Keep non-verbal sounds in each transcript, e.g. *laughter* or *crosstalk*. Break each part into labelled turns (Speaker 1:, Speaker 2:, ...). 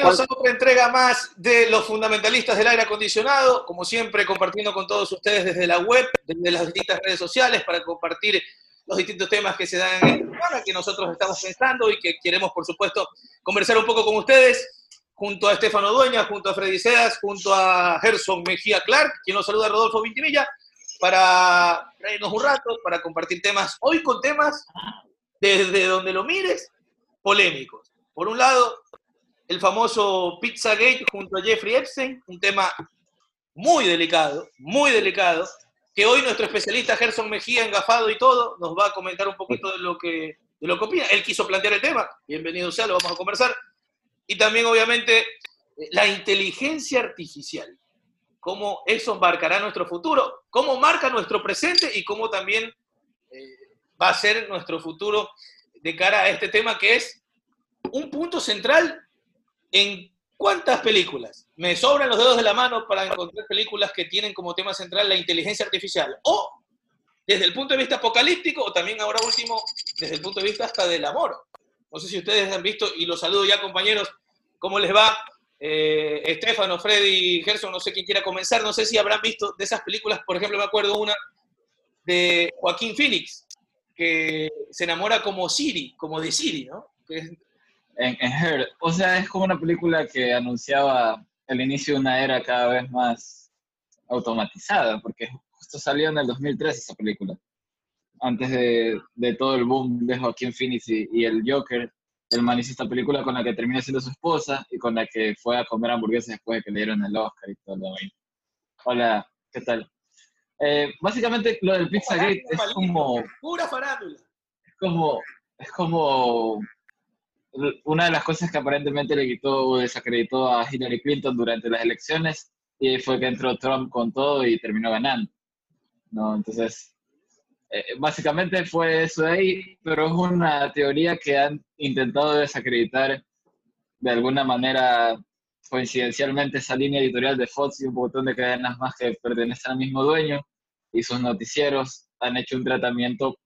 Speaker 1: Bienvenidos a otra entrega más de los fundamentalistas del aire acondicionado. Como siempre, compartiendo con todos ustedes desde la web, desde las distintas redes sociales, para compartir los distintos temas que se dan en esta semana, que nosotros estamos pensando y que queremos, por supuesto, conversar un poco con ustedes, junto a Estefano Dueña, junto a Freddy Seas, junto a Gerson Mejía Clark, quien nos saluda Rodolfo Vintimilla, para reírnos un rato, para compartir temas, hoy con temas desde donde lo mires, polémicos. Por un lado, el famoso Pizzagate junto a Jeffrey Epstein, un tema muy delicado, muy delicado, que hoy nuestro especialista Gerson Mejía, engafado y todo, nos va a comentar un poquito de lo que, de lo que opina. Él quiso plantear el tema, bienvenido sea, lo vamos a conversar. Y también, obviamente, la inteligencia artificial, cómo eso marcará nuestro futuro, cómo marca nuestro presente y cómo también eh, va a ser nuestro futuro de cara a este tema que es un punto central en cuántas películas. Me sobran los dedos de la mano para encontrar películas que tienen como tema central la inteligencia artificial. O desde el punto de vista apocalíptico, o también ahora último, desde el punto de vista hasta del amor. No sé si ustedes han visto, y los saludo ya compañeros, ¿cómo les va? Eh, Estefano, Freddy, Gerson, no sé quién quiera comenzar, no sé si habrán visto de esas películas, por ejemplo, me acuerdo una de Joaquín Phoenix, que se enamora como Siri, como de Siri, ¿no?
Speaker 2: En, Her. O sea, es como una película que anunciaba el inicio de una era cada vez más automatizada, porque justo salió en el 2003 esa película. Antes de, de todo el boom de Joaquín Phoenix y, el Joker, el man hizo esta película con la que terminó siendo su esposa y con la que fue a comer hamburguesas después de que le dieron el Oscar y todo lo demás. Hola, ¿qué tal? Eh, básicamente lo del Pizzagate es como...
Speaker 1: Pura farándula.
Speaker 2: Es como, es como una de las cosas que aparentemente le quitó o desacreditó a Hillary Clinton durante las elecciones y fue que entró Trump con todo y terminó ganando. ¿no? Entonces, eh, básicamente fue eso de ahí, pero es una teoría que han intentado desacreditar de alguna manera coincidencialmente esa línea editorial de Fox y un montón de cadenas más que pertenecen al mismo dueño y sus noticieros han hecho un tratamiento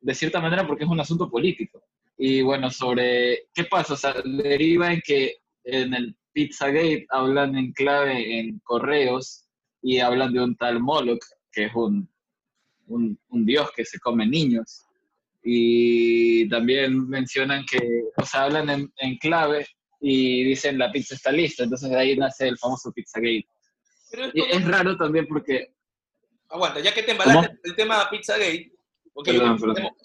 Speaker 2: de cierta manera porque es un asunto político. Y bueno, sobre qué pasa, o sea, deriva en que en el Pizzagate hablan en clave en correos y hablan de un tal Moloch, que es un, un, dios que se come niños. Y también mencionan que, o sea, hablan en, en clave y dicen la pizza está lista, entonces de ahí nace el famoso Pizzagate. y es raro también porque...
Speaker 1: Aguanta, ya que te embalaste el tema Pizzagate, porque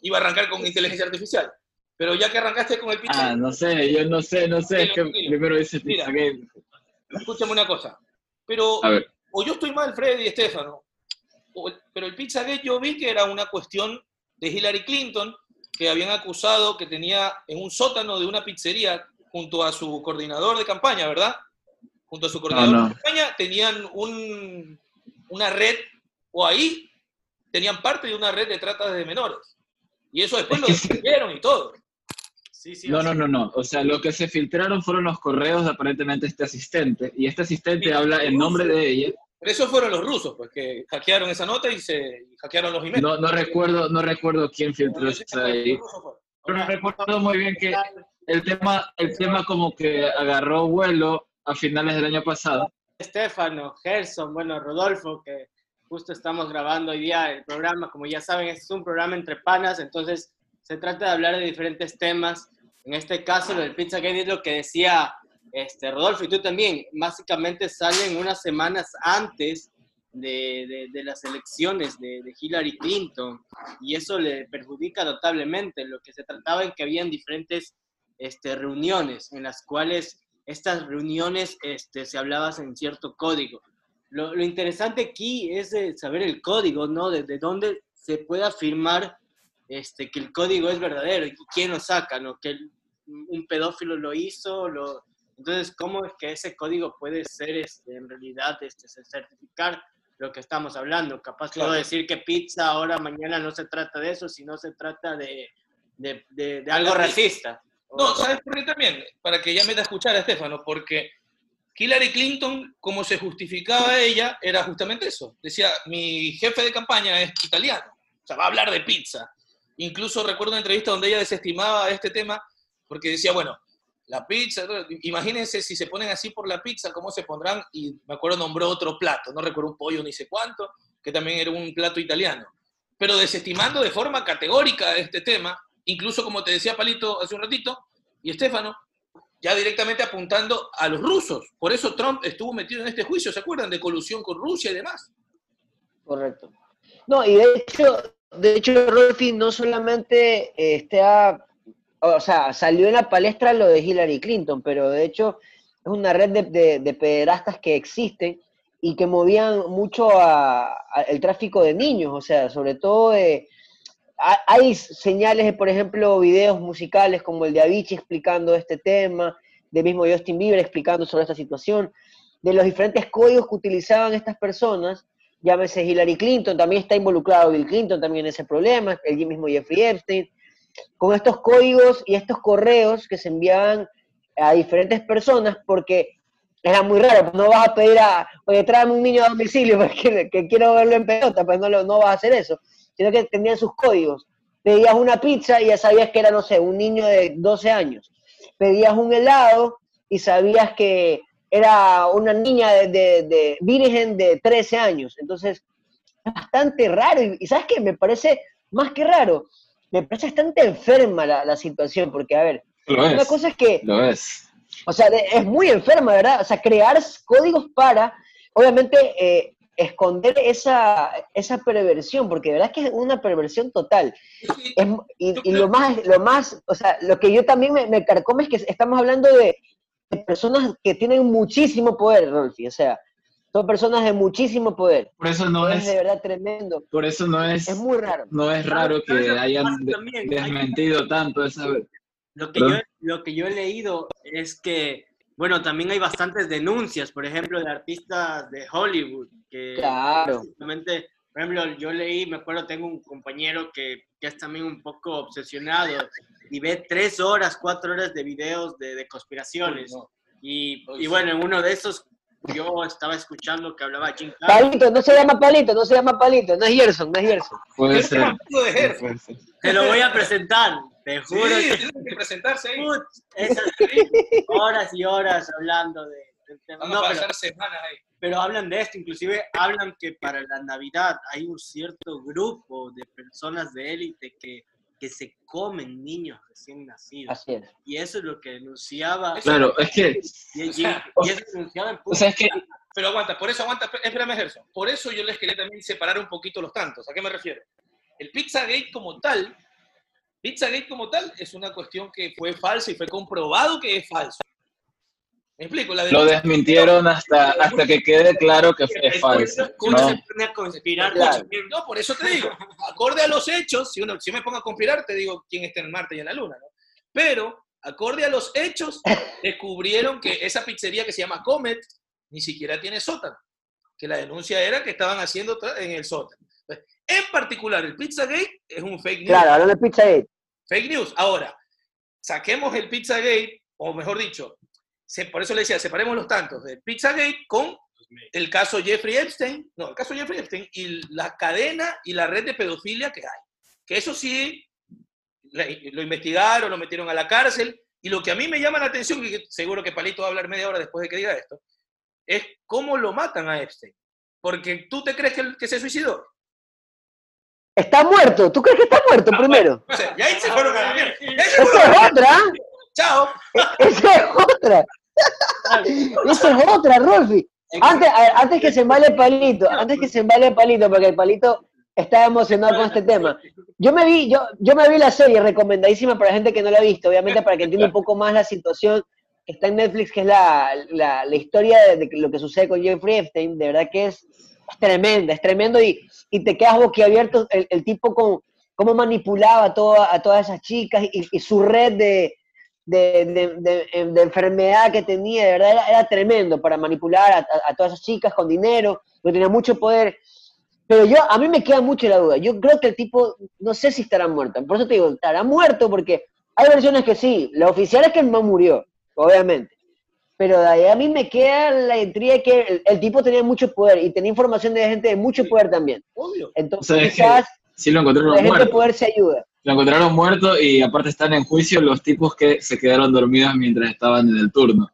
Speaker 1: iba a arrancar con inteligencia artificial. Pero ya que arrancaste con el
Speaker 2: Pizza Ah, no sé, yo no sé, no sé, es que primero dice Pizza Game.
Speaker 1: Escúchame una cosa. Pero, o yo estoy mal, Freddy y Estefano, pero el Pizzagate yo vi que era una cuestión de Hillary Clinton, que habían acusado que tenía en un sótano de una pizzería junto a su coordinador de campaña, ¿verdad? Junto a su coordinador de campaña tenían un, una red, o ahí tenían parte de una red de trata de menores. Y eso después lo descubrieron y todo
Speaker 2: no, no, no, no. O sea, lo que se filtraron fueron los correos de aparentemente este asistente. Y este asistente habla en nombre de ella.
Speaker 1: Pero esos fueron los rusos, pues que hackearon esa nota y se hackearon los emails.
Speaker 2: No, no recuerdo, no recuerdo quién filtró eso ahí. Pero recuerdo muy bien que el tema, el tema como que agarró vuelo a finales del año pasado.
Speaker 3: Estefano, Gerson, bueno, Rodolfo, que justo estamos grabando hoy día el programa. Como ya saben, es un programa entre panas, entonces se trata de hablar de diferentes temas en este caso, lo del Pizzagate es lo que decía este, Rodolfo y tú también. Básicamente salen unas semanas antes de, de, las elecciones de, de, Hillary Clinton y eso le perjudica notablemente. Lo que se trataba en que habían diferentes este, reuniones en las cuales estas reuniones este, se hablaba en cierto código. Lo, lo, interesante aquí es saber el código, ¿no? Desde dónde se puede afirmar este, que el código es verdadero y quién lo saca, ¿no? Que un pedófilo lo hizo, lo... entonces, ¿cómo es que ese código puede ser este, en realidad este, certificar lo que estamos hablando? Capaz puedo decir que pizza ahora, mañana no se trata de eso, sino se trata de, de, de, algo racista.
Speaker 1: No, ¿sabes por qué también? Para que ya me da a escuchar a Estefano, porque Hillary Clinton, como se justificaba ella, era justamente eso. Decía, mi jefe de campaña es italiano, o sea, va a hablar de pizza. Incluso recuerdo una entrevista donde ella desestimaba este tema porque decía, bueno, la pizza, imagínense si se ponen así por la pizza, cómo se pondrán, y me acuerdo nombró otro plato, no recuerdo un pollo ni sé cuánto, que también era un plato italiano. Pero desestimando de forma categórica este tema, incluso como te decía Palito hace un ratito, y Estefano, ya directamente apuntando a los rusos. Por eso Trump estuvo metido en este juicio, ¿se acuerdan? De colusión con Rusia y demás.
Speaker 4: Correcto. No, y de hecho, de hecho, Rolfi no solamente eh, está, o sea, salió en la palestra lo de Hillary Clinton, pero de hecho es una red de, de, pederastas que existen y que movían mucho a, el tráfico de niños, o sea, sobre todo de, hay señales de, por ejemplo, videos musicales como el de Avicii explicando este tema, de mismo Justin Bieber explicando sobre esta situación, de los diferentes códigos que utilizaban estas personas, llámese Hillary Clinton, también está involucrado Bill Clinton también en ese problema, el mismo Jeffrey Epstein, con estos códigos y estos correos que se enviaban a diferentes personas, porque era muy raro, no vas a pedir a, oye, tráeme un niño a domicilio *laughs* porque que quiero verlo en pelota, pues no, no vas a hacer eso sino que tenían sus códigos. Pedías una pizza y ya sabías que era, no sé, un niño de 12 años. Pedías un helado y sabías que era una niña de, virgen de 13 años. Entonces, es bastante raro. Y, ¿sabes qué? Me parece más que raro. Me parece bastante enferma la, situación, porque, a ver, una cosa es que...
Speaker 2: Lo es.
Speaker 4: O sea, es muy enferma, ¿verdad? O sea, crear códigos para, obviamente, eh, esconder esa, esa perversión, porque de verdad es que es una perversión total. y, lo más, lo más, o sea, lo que yo también me, me carcome es que estamos hablando de, personas que tienen muchísimo poder, Rolfi, o sea, son personas de muchísimo poder.
Speaker 2: Por eso no es,
Speaker 4: de verdad tremendo.
Speaker 2: Por eso no es,
Speaker 4: es muy raro.
Speaker 2: No es raro que hayan desmentido tanto esa
Speaker 3: lo que, yo, lo que yo he leído es que bueno, también hay bastantes denuncias, por ejemplo, de artistas de Hollywood, que
Speaker 4: claro.
Speaker 3: por ejemplo, yo leí, me acuerdo, tengo un compañero que, que, es también un poco obsesionado y ve tres horas, cuatro horas de videos de, de conspiraciones. Y, y, bueno, en uno de esos yo estaba escuchando que hablaba Jim
Speaker 4: Palito, no se llama Palito, no se llama Palito, no es Gerson, no es Gerson.
Speaker 2: Puede ser. *laughs*
Speaker 3: Te lo voy a presentar, te juro.
Speaker 1: Sí, que... que presentarse ahí.
Speaker 3: esas horas y horas hablando de.
Speaker 1: Vamos a pasar semanas ahí.
Speaker 3: Pero hablan de esto, inclusive hablan que para la Navidad hay un cierto grupo de personas de élite que que se comen niños recién nacidos.
Speaker 4: Así es.
Speaker 3: Y eso es lo que denunciaba.
Speaker 2: Claro, es que.
Speaker 3: Y, eso denunciaba en
Speaker 2: O sea, es que.
Speaker 1: Pero aguanta, por eso aguanta, espérame, Gerson. Por eso yo les quería también separar un poquito los tantos. ¿A qué me refiero? El Pizzagate como tal, Pizzagate como tal es una cuestión que fue falsa y fue comprobado que es falso. ¿Me explico? La
Speaker 2: lo desmintieron hasta, hasta que quede claro que es falso.
Speaker 3: ¿Cómo se pone a conspirar?
Speaker 1: No, por eso te digo, acorde a los hechos, si, uno, si me pongo a conspirar, te digo quién está en Marte y en la Luna, ¿no? Pero, acorde a los hechos, descubrieron que esa pizzería que se llama Comet ni siquiera tiene sótano. Que la denuncia era que estaban haciendo en el sótano. En particular, el Pizzagate es un fake news.
Speaker 4: Claro, hablando de Pizzagate.
Speaker 1: Fake news. Ahora, saquemos el Pizzagate, o mejor dicho, por eso le decía, separemos los tantos de Pizzagate con el caso Jeffrey Epstein, no, el caso Jeffrey Epstein y la cadena y la red de pedofilia que hay. Que eso sí, lo investigaron, lo metieron a la cárcel, y lo que a mí me llama la atención, y seguro que Palito va a hablar media hora después de que diga esto, es cómo lo matan a Epstein. Porque tú te crees que, que se suicidó.
Speaker 4: Está muerto, ¿tú crees que está muerto
Speaker 1: ah,
Speaker 4: primero?
Speaker 1: Bueno, o sea, y ahí se fueron a la mierda.
Speaker 4: Esa es otra.
Speaker 1: Chao.
Speaker 4: Esa es otra. Esa es otra, Rolfi. Antes, antes que se embale palito, antes que se embale palito, porque el palito está emocionado con este tema. Yo me vi, yo, yo me vi la serie recomendadísima para la gente que no la ha visto, obviamente para que entienda un poco más la situación que está en Netflix, que es la, la, la historia de, lo que sucede con Jeffrey Epstein, de verdad que es, tremenda, es tremendo y, y te quedas boquiabierto el, el tipo con cómo manipulaba a, toda, a todas esas chicas y su red de, de, enfermedad que tenía, de verdad era, tremendo para manipular a, todas esas chicas con dinero, porque tenía mucho poder. Pero yo, a mí me queda mucho la duda. Yo creo que el tipo, no sé si estará muerto. Por eso te digo, estará muerto porque hay versiones que sí. La oficial es que no murió, obviamente. Pero de ahí a mí me queda la intriga de que el, tipo tenía mucho poder y tenía información de gente de mucho poder también.
Speaker 1: Obvio.
Speaker 4: Entonces quizás
Speaker 2: si lo
Speaker 4: la gente de poder se ayuda.
Speaker 2: Lo encontraron muerto y aparte están en juicio los tipos que se quedaron dormidos mientras estaban en el turno.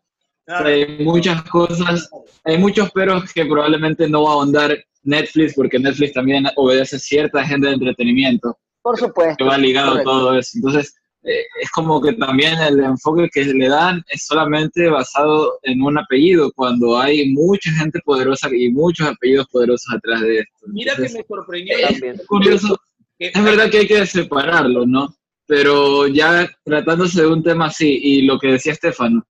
Speaker 2: hay muchas cosas, hay muchos peros que probablemente no va a ahondar Netflix, porque Netflix también obedece cierta agenda de entretenimiento.
Speaker 4: Por supuesto.
Speaker 2: Que va ligado a todo eso. Entonces, eh, es como que también el enfoque que le dan es solamente basado en un apellido, cuando hay mucha gente poderosa y muchos apellidos poderosos atrás de esto.
Speaker 1: Mira que me sorprendió.
Speaker 2: Es curioso. Es verdad que hay que separarlo, ¿no? Pero ya tratándose de un tema así, y lo que decía Estefano,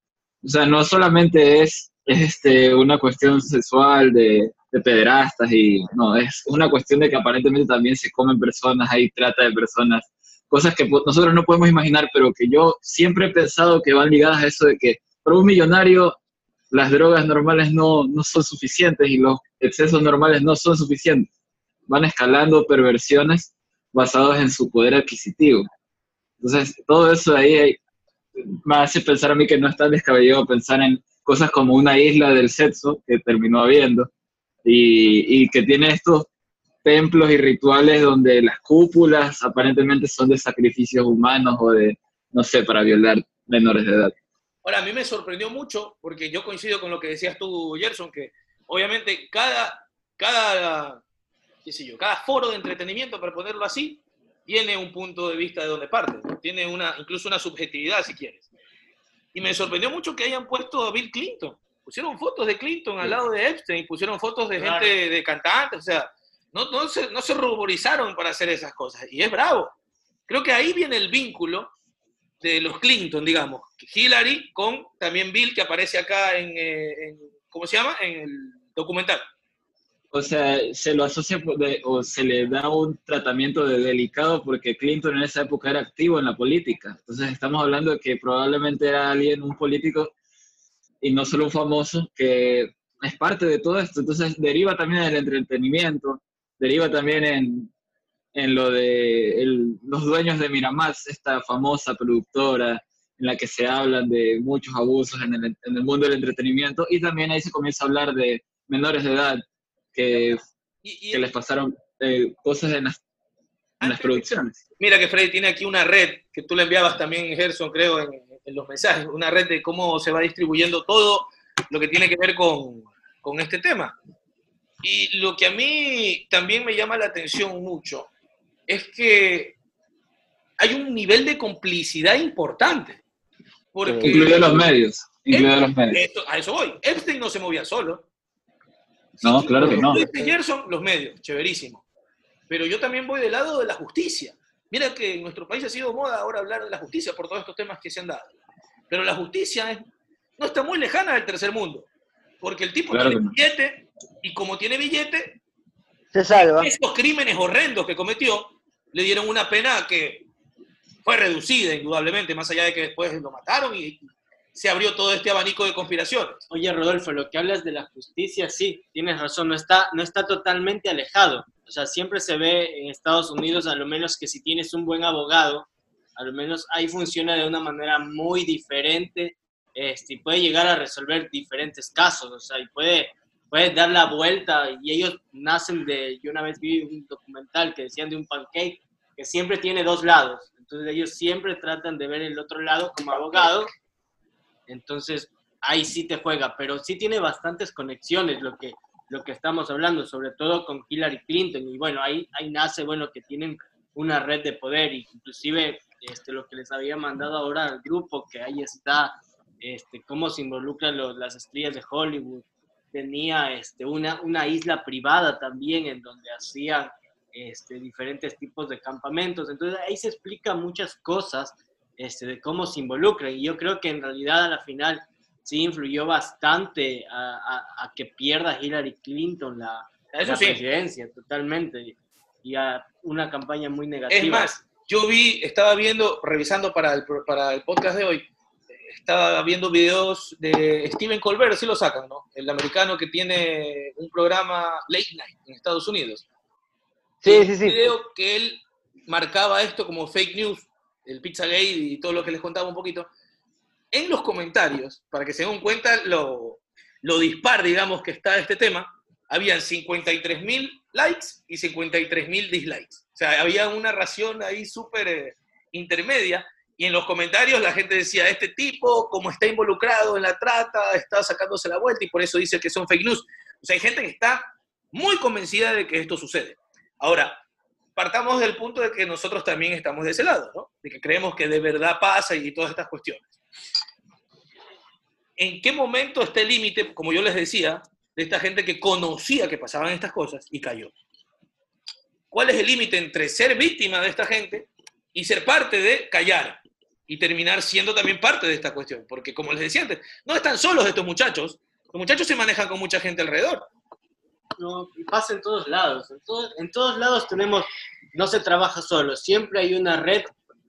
Speaker 2: o sea, no solamente es, este, una cuestión sexual de, de pederastas y no, es una cuestión de que aparentemente también se comen personas, hay trata de personas, cosas que nosotros no podemos imaginar, pero que yo siempre he pensado que van ligadas a eso de que para un millonario las drogas normales no, no son suficientes y los excesos normales no son suficientes. Van escalando perversiones basadas en su poder adquisitivo. Entonces, todo eso ahí me hace pensar a mí que no es tan descabellado pensar en cosas como una isla del sexo que terminó habiendo y, y que tiene estos templos y rituales donde las cúpulas aparentemente son de sacrificios humanos o de, no sé, para violar menores de edad.
Speaker 1: Ahora, a mí me sorprendió mucho, porque yo coincido con lo que decías tú, Gerson, que obviamente cada, cada, qué sé yo, cada foro de entretenimiento, para ponerlo así, tiene un punto de vista de donde parte, tiene una, incluso una subjetividad, si quieres. Y me sorprendió mucho que hayan puesto a Bill Clinton. Pusieron fotos de Clinton al lado de Epstein, pusieron fotos de gente, de cantantes, o sea, no, no, se, no se ruborizaron para hacer esas cosas. Y es bravo. Creo que ahí viene el vínculo de los Clinton, digamos. Hillary con también Bill, que aparece acá en, eh, ¿cómo se llama? En el documental.
Speaker 2: O sea, se lo asocia o se le da un tratamiento de delicado porque Clinton en esa época era activo en la política. Entonces estamos hablando de que probablemente era alguien, un político, y no solo un famoso, que es parte de todo esto. Entonces deriva también del entretenimiento, deriva también en, en lo de los dueños de Miramax, esta famosa productora en la que se hablan de muchos abusos en el, en el mundo del entretenimiento y también ahí se comienza a hablar de menores de edad que, que les pasaron eh, cosas en las, en las, producciones.
Speaker 1: Mira que Freddy tiene aquí una red que tú le enviabas también, Gerson, creo, en, en, los mensajes, una red de cómo se va distribuyendo todo lo que tiene que ver con, con este tema. Y lo que a mí también me llama la atención mucho es que hay un nivel de complicidad importante. Porque
Speaker 2: incluido los medios. Incluido los medios.
Speaker 1: a eso voy. Epstein no se movía solo.
Speaker 2: No, claro que no.
Speaker 1: Gerson, los medios, chéverísimo. Pero yo también voy del lado de la justicia. Mira que en nuestro país ha sido moda ahora hablar de la justicia por todos estos temas que se han dado. Pero la justicia no está muy lejana del tercer mundo. Porque el tipo tiene billete y como tiene billete,
Speaker 4: se salva.
Speaker 1: Estos crímenes horrendos que cometió le dieron una pena que fue reducida, indudablemente, más allá de que después lo mataron y se abrió todo este abanico de conspiraciones.
Speaker 3: Oye, Rodolfo, lo que hablas de la justicia, sí, tienes razón, no está, no está totalmente alejado. O sea, siempre se ve en Estados Unidos, a lo menos que si tienes un buen abogado, a lo menos ahí funciona de una manera muy diferente este, puede llegar a resolver diferentes casos, o sea, y puede, puede dar la vuelta y ellos nacen de, yo una vez vi un documental que decían de un pancake que siempre tiene dos lados, entonces ellos siempre tratan de ver el otro lado como abogado, entonces ahí sí te juega, pero sí tiene bastantes conexiones lo que, lo que estamos hablando, sobre todo con Hillary Clinton, y bueno, ahí, ahí nace, bueno, que tienen una red de poder, inclusive este, lo que les había mandado ahora al grupo, que ahí está este, cómo se involucran las estrellas de Hollywood. Tenía este, una, una isla privada también en donde hacían este, diferentes tipos de campamentos. Entonces ahí se explica muchas cosas este, de cómo se involucran. Y yo creo que en realidad a la final sí influyó bastante a, que pierda Hillary Clinton la, presidencia totalmente. Y a una campaña muy negativa.
Speaker 1: Es más, yo vi, estaba viendo, revisando para el, para el podcast de hoy, estaba viendo videos de Stephen Colbert, si lo sacan, ¿no? El americano que tiene un programa late night en Estados Unidos.
Speaker 4: Sí, sí, sí.
Speaker 1: Video que él marcaba esto como fake news, el Pizzagate y todo lo que les contaba un poquito. En los comentarios, para que se den cuenta lo, lo dispar, digamos, que está este tema, habían 53 mil likes y 53 mil dislikes. O sea, había una ración ahí súper eh, intermedia. Y en los comentarios la gente decía, este tipo, como está involucrado en la trata, está sacándose la vuelta y por eso dice que son fake news. O sea, hay gente que está muy convencida de que esto sucede. Ahora, partamos del punto de que nosotros también estamos de ese lado, ¿no? De que creemos que de verdad pasa y todas estas cuestiones. ¿En qué momento está el límite, como yo les decía, de esta gente que conocía que pasaban estas cosas y cayó? ¿Cuál es el límite entre ser víctima de esta gente y ser parte de callar y terminar siendo también parte de esta cuestión? Porque como les decía antes, no están solos estos muchachos, los muchachos se manejan con mucha gente alrededor.
Speaker 3: No, y pasa en todos lados. En en todos lados tenemos, no se trabaja solo, siempre hay una red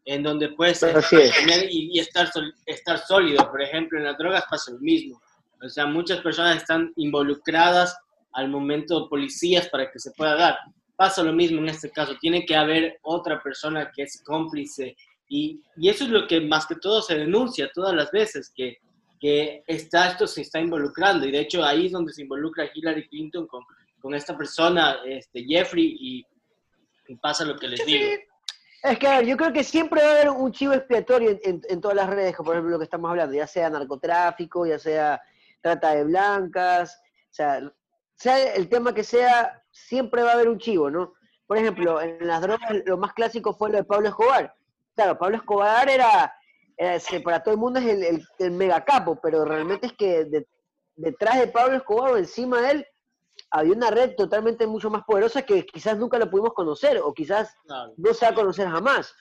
Speaker 3: en donde puedes tener y, y estar, sol- estar sólido. Por ejemplo, en las drogas pasa lo mismo. O sea, muchas personas están involucradas al momento policías para que se pueda dar. Pasa lo mismo en este caso. Tiene que haber otra persona que es cómplice. Y, y eso es lo que más que todo se denuncia todas las veces, que, que está, esto se está involucrando. Y de hecho ahí es donde se involucra Hillary Clinton con, con esta persona, este, Jeffrey, y, y pasa lo que les digo.
Speaker 4: Es que, a ver, yo creo que siempre va a haber un chivo expiatorio en, en- en todas las redes, por ejemplo lo que estamos hablando, ya sea narcotráfico, ya sea trata de blancas, o sea, sea el tema que sea, siempre va a haber un chivo, ¿no? Por ejemplo, en las drogas lo más clásico fue lo de Pablo Escobar. Claro, Pablo Escobar era, se- para todo el mundo es el, el, el mega capo, pero realmente es que de- detrás de Pablo Escobar o encima de él había una red totalmente mucho más poderosa que quizás nunca lo pudimos conocer, o quizás
Speaker 3: Claro.
Speaker 4: no se va a conocer jamás.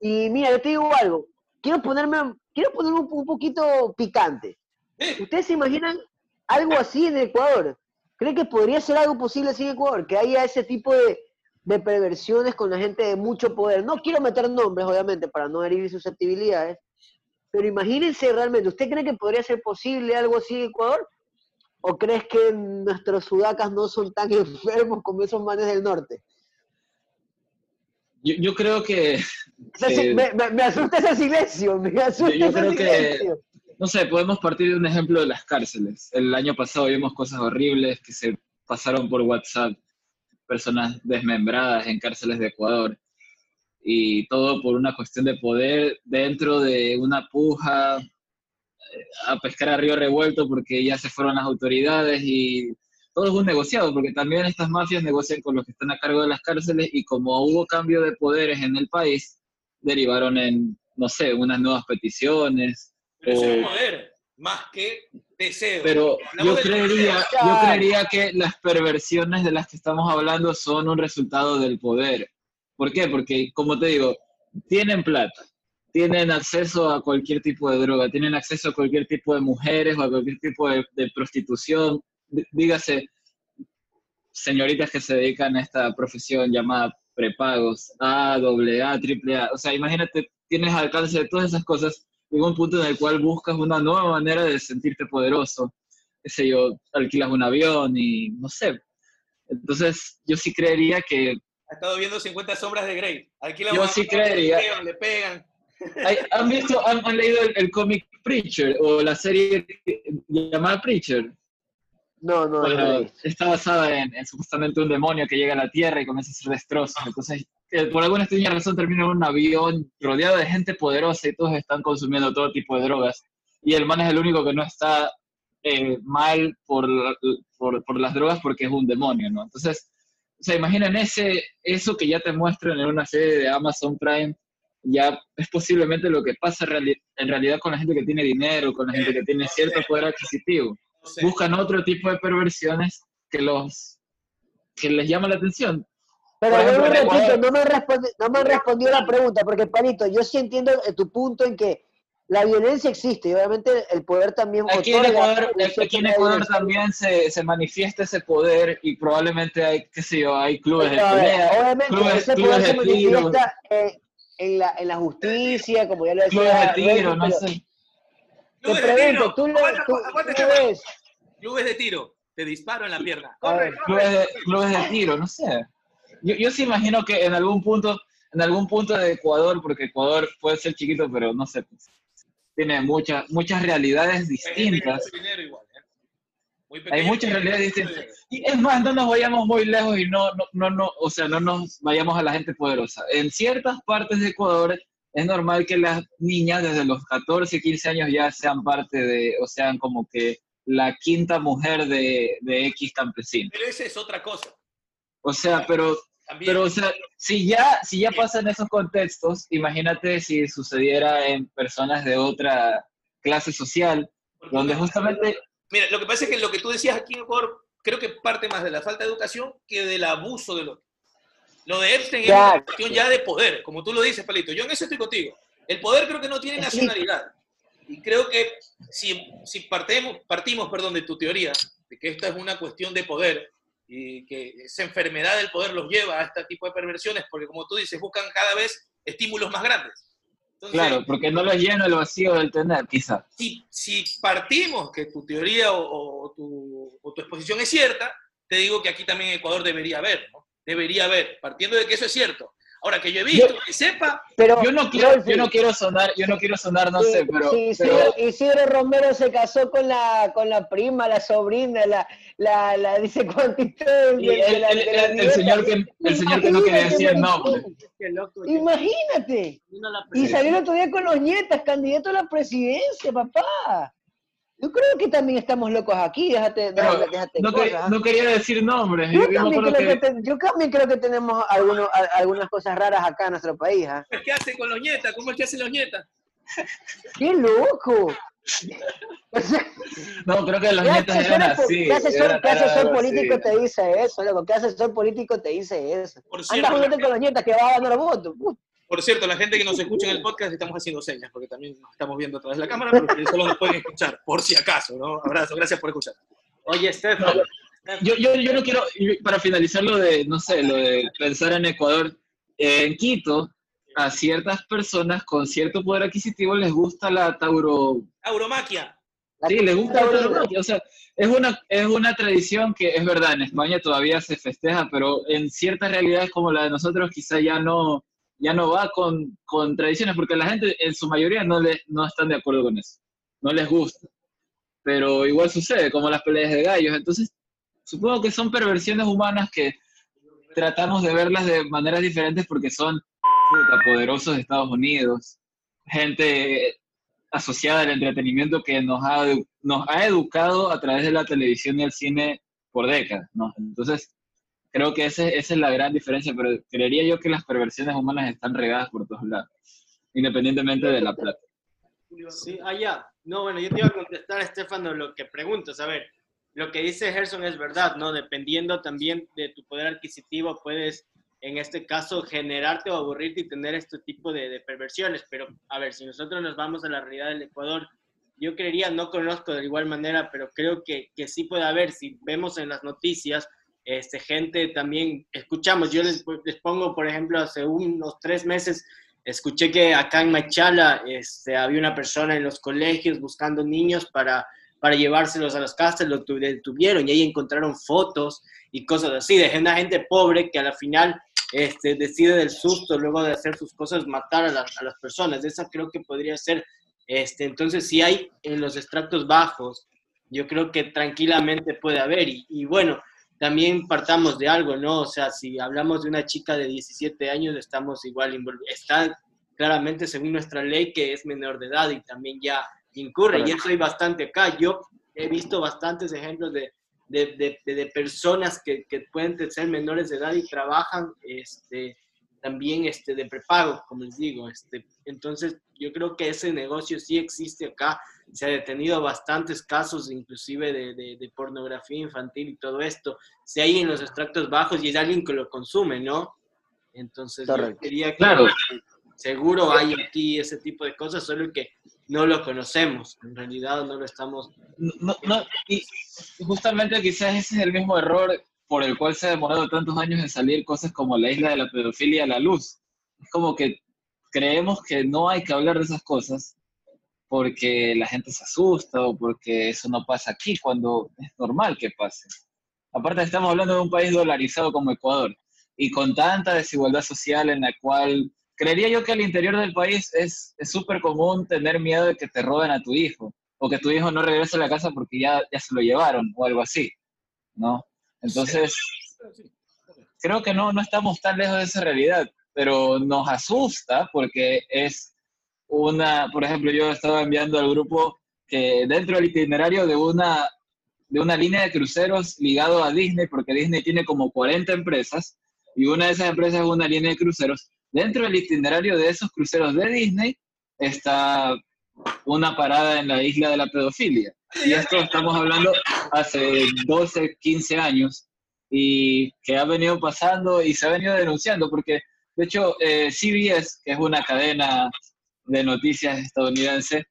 Speaker 4: Y mira, yo te digo algo, quiero ponerme, quiero ponerme un, un poquito picante.
Speaker 1: Eh,
Speaker 4: ¿Ustedes se imaginan algo así en Ecuador? ¿Creen que podría ser algo posible así en Ecuador? Que haya ese tipo de, de perversiones con la gente de mucho poder. No quiero meter nombres, obviamente, para no herir susceptibilidades, pero imagínense realmente, ¿usted cree que podría ser posible algo así en Ecuador? ¿O crees que nuestros sudacas no son tan *laughs* enfermos como esos manes del norte?
Speaker 2: Yo, yo creo que, Eh,
Speaker 4: me, me- me asusta ese silencio, me asusta
Speaker 2: yo
Speaker 4: ese
Speaker 2: que-
Speaker 4: silencio.
Speaker 2: no sé, podemos partir de un ejemplo de las cárceles. El año pasado vimos cosas horribles que se pasaron por WhatsApp, personas desmembradas en cárceles de Ecuador. Y todo por una cuestión de poder dentro de una puja eh, a pescar a río revuelto porque ya se fueron las autoridades y todo es un negociado, porque también estas mafias negocian con los que están a cargo de las cárceles y como hubo cambio de poderes en el país, derivaron en, no sé, unas nuevas peticiones.
Speaker 1: pero eso es
Speaker 2: o-
Speaker 1: poder, más que deseo.
Speaker 2: pero yo creería, yo creería que las perversiones de las que estamos hablando son un resultado del poder. ¿Por qué? Porque, como te digo, tienen plata, tienen acceso a cualquier tipo de droga, tienen acceso a cualquier tipo de mujeres o a cualquier tipo de, de prostitución. Dígase, señoritas que se dedican a esta profesión llamada prepagos, A, doble A, triple A. O sea, imagínate, tienes alcance de todas esas cosas llega un punto en el cual buscas una nueva manera de sentirte poderoso. Qué sé yo, alquilas un avión y no sé. Entonces, yo sí creería que.
Speaker 1: Ha estado viendo 50 sombras de Grey. Alquila
Speaker 2: Yo sí creería.
Speaker 1: Le pegan, le pegan. *laughs*
Speaker 2: hay- ¿Han visto, han, han leído el, el cómic Preacher o la serie llamada Preacher?
Speaker 4: No, no, no.
Speaker 2: Bueno, está basada en, en supuestamente un demonio que llega a la Tierra y comienza a hacer destrozos. Entonces, eh, por alguna extraña razón termina en un avión rodeado de gente poderosa y todos están consumiendo todo tipo de drogas. Y el man es el único que no está eh, mal por, por, por las drogas porque es un demonio, ¿no? Entonces, o sea, imaginen ese, eso que ya te muestran en una serie de Amazon Prime, ya es posiblemente lo que pasa reali- en realidad con la gente que tiene dinero, con la gente que tiene cierto poder adquisitivo
Speaker 1: Sé.
Speaker 2: buscan otro tipo de perversiones que los que les llama la atención.
Speaker 4: Pero yo
Speaker 2: ejemplo,
Speaker 4: me
Speaker 2: en
Speaker 4: repito, no me, no me respondió la pregunta, porque Palito, yo sí entiendo tu punto en que la violencia existe y obviamente el poder también
Speaker 2: Aquí en Ecuador, aquí en Ecuador también se, se manifiesta ese poder y probablemente hay, qué sé yo, hay clubes de pelea,
Speaker 4: obviamente
Speaker 2: clubes-
Speaker 4: ese
Speaker 2: clubes
Speaker 4: poder se
Speaker 2: de tiro.
Speaker 4: manifiesta eh, en, la, en la justicia, como ya lo decía.
Speaker 2: clubes de tiro, no
Speaker 4: pero
Speaker 2: sé.
Speaker 4: Te
Speaker 1: Clubes de
Speaker 4: pregunto,
Speaker 1: tiro.
Speaker 4: ¿tú, lo,
Speaker 1: Aguanta,
Speaker 4: tú,
Speaker 1: aguanta,
Speaker 4: tú ves?
Speaker 1: Clubes de tiro. Te disparo en la pierna.
Speaker 4: A
Speaker 1: Corre,
Speaker 4: ver,
Speaker 2: Clubes de, clubes de tiro, no sé. Yo, yo sí imagino que en algún punto, en algún punto de Ecuador, porque Ecuador puede ser chiquito, pero no sé, pues, tiene muchas, muchas realidades distintas.
Speaker 1: ¿eh?
Speaker 2: Hay muchas realidades distintas. Y es más, no nos vayamos muy lejos y no, no, no, no, o sea, no nos vayamos a la gente poderosa. En ciertas partes de Ecuador es normal que las niñas desde los 14, 15 años ya sean parte de, o sean como que la quinta mujer de, de X campesino.
Speaker 1: Pero esa es otra cosa.
Speaker 2: O sea, pero, pero o sea, si ya, si ya pasa en esos contextos, imagínate si sucediera en personas de otra clase social, donde justamente...
Speaker 1: Mira, lo que pasa es que lo que tú decías aquí en Ecuador, creo que parte más de la falta de educación que del abuso de lo Lo de Epstein es una cuestión ya de poder, como tú lo dices, Palito. Yo en eso estoy contigo. El poder creo que no tiene nacionalidad. Y creo que si, si partimos, partimos perdón, de tu teoría, de que esta es una cuestión de poder y que esa enfermedad del poder los lleva a este tipo de perversiones, porque como tú dices, buscan cada vez estímulos más grandes.
Speaker 2: claro, porque no les llena el vacío del tener, quizá.
Speaker 1: Si, si partimos que tu teoría o, tu, o, tu, exposición es cierta, te digo que aquí también en Ecuador debería haber, ¿no? Debería haber, partiendo de que eso es cierto. Ahora que yo he visto, que sepa,
Speaker 2: pero yo no quiero, yo no quiero sonar, yo no quiero sonar, no sé, pero, sí,
Speaker 4: Isidro, Romero se casó con la, con la prima, la sobrina, la, la, la dice *laughs* cuantito
Speaker 2: el, señor que, el señor que no quería decir el nombre.
Speaker 4: Imagínate. Y salió el otro día con los nietas, candidato a la presidencia, papá. Yo creo que también estamos locos aquí, déjate, déjate, déjate
Speaker 2: no, no, quería decir nombres.
Speaker 4: Yo, yo, también, creo que... yo también creo que tenemos algunos, algunas cosas raras acá en nuestro país. ¿ah?
Speaker 1: ¿Qué hace con los nietas? ¿Cómo es que hacen los nietas?
Speaker 4: ¡Qué loco! *laughs*
Speaker 2: no, creo que los nietos eran así.
Speaker 4: ¿Qué asesor, ¿qué asesor político te dice eso, loco? ¿Qué asesor político te dice eso? Por cierto, Anda con los nietas que va a ganar votos.
Speaker 1: Por cierto, la gente que nos escucha en el podcast estamos haciendo señas, porque también nos estamos viendo a través de la cámara, pero solo nos pueden escuchar, por si acaso, ¿no? Abrazo, gracias por escuchar.
Speaker 3: Oye, Estefan.
Speaker 2: Yo, yo, yo no quiero, para finalizar lo de, no sé, lo de pensar en Ecuador, en Quito, a ciertas personas con cierto poder adquisitivo les gusta la tauro...
Speaker 1: Tauromaquia.
Speaker 2: Sí, les gusta la tauromaquia. O sea, es una, es una tradición que es verdad, en España todavía se festeja, pero en ciertas realidades como la de nosotros quizá ya no, ya no va con, con tradiciones, porque la gente en su mayoría no, le, no están de acuerdo con eso, no les gusta. Pero igual sucede, como las peleas de gallos. Entonces, supongo que son perversiones humanas que tratamos de verlas de maneras diferentes porque son poderosos de Estados Unidos, gente asociada al entretenimiento que nos ha, nos ha educado a través de la televisión y el cine por décadas, ¿no? Entonces, creo que ese, esa es la gran diferencia, pero creería yo que las perversiones humanas están regadas por todos lados, independientemente de la plata.
Speaker 3: Sí. Ah, no, bueno, yo te iba a contestar, Estefano, lo que preguntas. A ver, lo que dice Gerson es verdad, ¿no? Dependiendo también de tu poder adquisitivo, puedes, en este caso, generarte o aburrirte y tener este tipo de, de perversiones. Pero, a ver, si nosotros nos vamos a la realidad del Ecuador, yo creería, no conozco de igual manera, pero creo que, que sí puede haber, si vemos en las noticias, este, gente también, escuchamos, yo les, pongo, por ejemplo, hace unos tres meses, escuché que acá en Machala este, había una persona en los colegios buscando niños para, para llevárselos a las casas, lo detuvieron y ahí encontraron fotos y cosas así, de gente pobre que a la final este, decide del susto, luego de hacer sus cosas, matar a, a las personas. Esa creo que podría ser, este, entonces si hay en los extractos bajos, yo creo que tranquilamente puede haber. Y bueno, también partamos de algo, ¿no? O sea, si hablamos de una chica de 17 años, estamos igual, está claramente según nuestra ley que es menor de edad y también ya incurre, y eso hay bastante acá. Yo he visto bastantes ejemplos de, de, de, de personas que, que, pueden ser menores de edad y trabajan este, también este, de prepago, como les digo. Este, entonces, yo creo que ese negocio sí existe acá. Se ha detenido bastantes casos, inclusive de, de, pornografía infantil y todo esto. Se hay en los extractos bajos y es alguien que lo consume, ¿no? Entonces, yo quería que claro. seguro hay aquí ese tipo de cosas, solo que no lo conocemos. En realidad no lo estamos.
Speaker 2: No, no, y justamente quizás ese es el mismo error por el cual se ha demorado tantos años en salir cosas como la isla de la pedofilia a la luz. Es como que creemos que no hay que hablar de esas cosas porque la gente se asusta o porque eso no pasa aquí cuando es normal que pase. Aparte estamos hablando de un país dolarizado como Ecuador y con tanta desigualdad social en la cual creería yo que al interior del país es súper común tener miedo de que te roben a tu hijo o que tu hijo no regrese a la casa porque ya, ya se lo llevaron o algo así, ¿no? Entonces, creo que no, no estamos tan lejos de esa realidad, pero nos asusta porque es una, por ejemplo, yo estaba enviando al grupo que dentro del itinerario de una, de una línea de cruceros ligado a Disney, porque Disney tiene como 40 empresas, y una de esas empresas es una línea de cruceros, dentro del itinerario de esos cruceros de Disney está una parada en la isla de la pedofilia. Y esto estamos hablando hace 12, 15 años y que ha venido pasando y se ha venido denunciando, porque de hecho eh, CBS, que es una cadena de noticias estadounidense,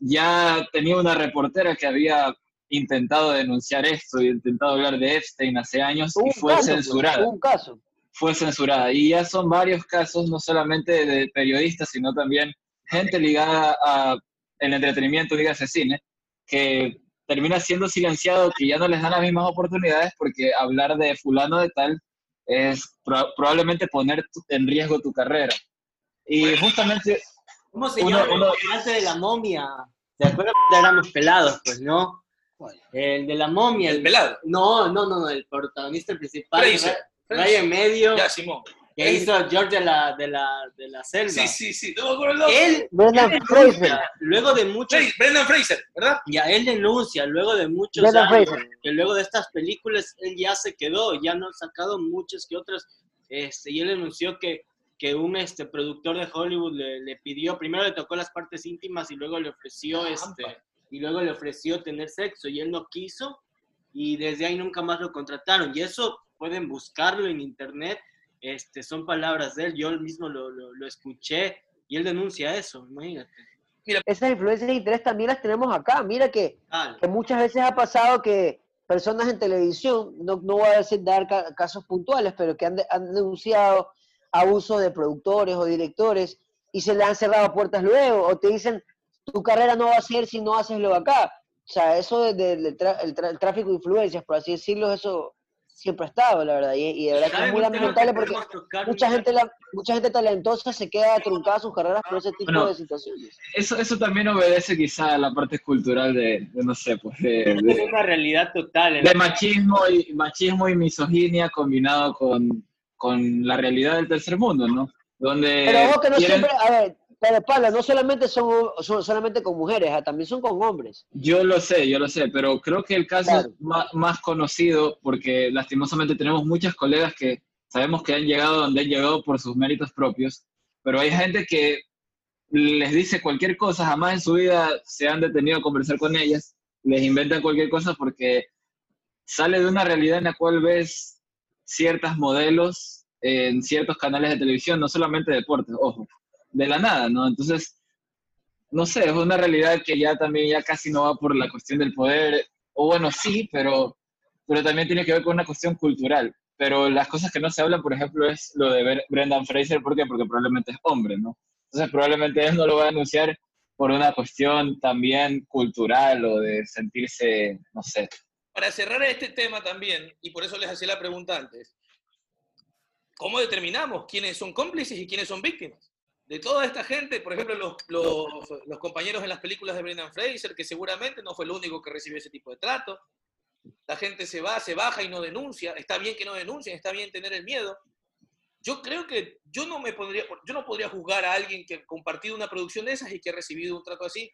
Speaker 2: ya tenía una reportera que había intentado denunciar esto y intentado hablar de Epstein hace años y fue
Speaker 4: pues,
Speaker 2: censurada.
Speaker 4: un caso.
Speaker 2: Fue censurada. Y ya son varios casos, no solamente de periodistas, sino también gente ligada a el entretenimiento, dígase cine, que termina siendo silenciado, que ya no les dan las mismas oportunidades porque hablar de fulano de tal es probablemente poner en riesgo tu carrera. Y justamente...
Speaker 3: ¿Cómo se llama el de la momia? ¿Te acuerdas cuando éramos pelados, pues, no? El de la momia.
Speaker 1: ¿El pelado?
Speaker 3: No, no, no, el protagonista principal. Ryan Medio.
Speaker 1: Ya, Simón
Speaker 3: que hizo George de la, de la, de la selva.
Speaker 1: Sí, sí, sí, no me acuerdo
Speaker 3: Él, Brendan Fraser. Luego de muchos...
Speaker 1: Brendan Fraser, ¿verdad?
Speaker 3: Ya, él denuncia, luego de muchos años, que luego de estas películas él ya se quedó, ya no ha sacado muchas que otras, este, y él denunció que, que un este, productor de Hollywood le, le, pidió, primero le tocó las partes íntimas y luego le ofreció, este, y luego le ofreció tener sexo, y él no quiso, y desde ahí nunca más lo contrataron, y eso pueden buscarlo en internet, este, son palabras de él, yo mismo lo, lo, escuché y él denuncia eso, imagínate.
Speaker 4: Mira, esas influencias de interés también las tenemos acá. Mira que, que muchas veces ha pasado que personas en televisión, no, no voy a decir dar casos puntuales, pero que han, han, denunciado abuso de productores o directores y se le han cerrado puertas luego, o te dicen, tu carrera no va a ser si no haces lo acá. O sea, eso del de, el tráfico de influencias, por así decirlo, eso siempre ha estado, la verdad. Y, de verdad que es muy lamentable porque mucha gente, la, mucha gente talentosa se queda truncada sus carreras por ese tipo de situaciones.
Speaker 2: Eso, eso también obedece quizá a la parte cultural de, no sé, pues de,
Speaker 3: de, una realidad total.
Speaker 2: De machismo y, machismo y misoginia combinado con, con la realidad del tercer mundo, ¿no? Donde
Speaker 4: Pero ojo que no siempre, a ver, pero Pablo, no solamente son, solamente con mujeres, ah, también son con hombres.
Speaker 2: Yo lo sé, yo lo sé, pero creo que el caso más, conocido, porque lastimosamente tenemos muchas colegas que sabemos que han llegado donde han llegado por sus méritos propios, pero hay gente que les dice cualquier cosa, jamás en su vida se han detenido a conversar con ellas, les inventan cualquier cosa porque sale de una realidad en la cual ves ciertas modelos en ciertos canales de televisión, no solamente deportes, ojo de la nada, ¿no? Entonces, no sé, es una realidad que ya también ya casi no va por la cuestión del poder, o bueno, sí, pero, pero también tiene que ver con una cuestión cultural. Pero las cosas que no se hablan, por ejemplo, es lo de Brendan Fraser, ¿por qué? Porque probablemente es hombre, ¿no? Entonces, probablemente él no lo va a anunciar por una cuestión también cultural o de sentirse, no sé.
Speaker 1: Para cerrar este tema también, y por eso les hacía la pregunta antes, ¿cómo determinamos quiénes son cómplices y quiénes son víctimas? De toda esta gente, por ejemplo, los, los, compañeros en las películas de Brendan Fraser, que seguramente no fue el único que recibió ese tipo de trato. La gente se va, se baja y no denuncia. Está bien que no denuncien, está bien tener el miedo. Yo creo que yo no, me podría, yo no podría juzgar a alguien que ha compartido una producción de esas y que ha recibido un trato así,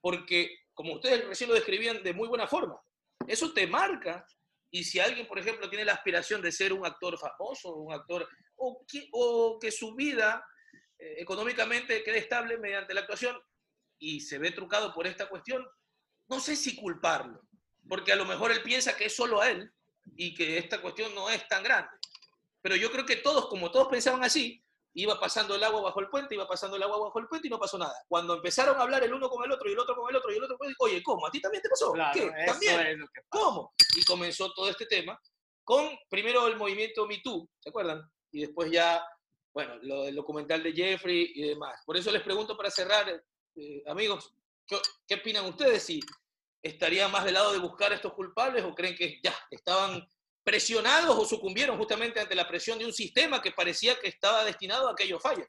Speaker 1: porque, como ustedes recién lo describían de muy buena forma, eso te marca. Y si alguien, por ejemplo, tiene la aspiración de ser un actor famoso, un actor, o que, o que su vida eh, económicamente quede estable mediante la actuación y se ve trucado por esta cuestión, no sé si culparlo, porque a lo mejor él piensa que es solo a él y que esta cuestión no es tan grande. Pero yo creo que todos, como todos pensaban así, iba pasando el agua bajo el puente, iba pasando el agua bajo el puente y no pasó nada. Cuando empezaron a hablar el uno con el otro y el otro con el otro y el otro con el otro, oye, ¿cómo? ¿A ti también te pasó? ¿Qué? ¿También? ¿Cómo? Y comenzó todo este tema con primero el movimiento Me Too, ¿se acuerdan? Y después ya bueno, lo del documental de Jeffrey y demás. Por eso les pregunto para cerrar, eh, amigos, ¿qué, opinan ustedes? Si estarían más del lado de buscar a estos culpables o creen que ya estaban presionados o sucumbieron justamente ante la presión de un sistema que parecía que estaba destinado a que ellos fallen.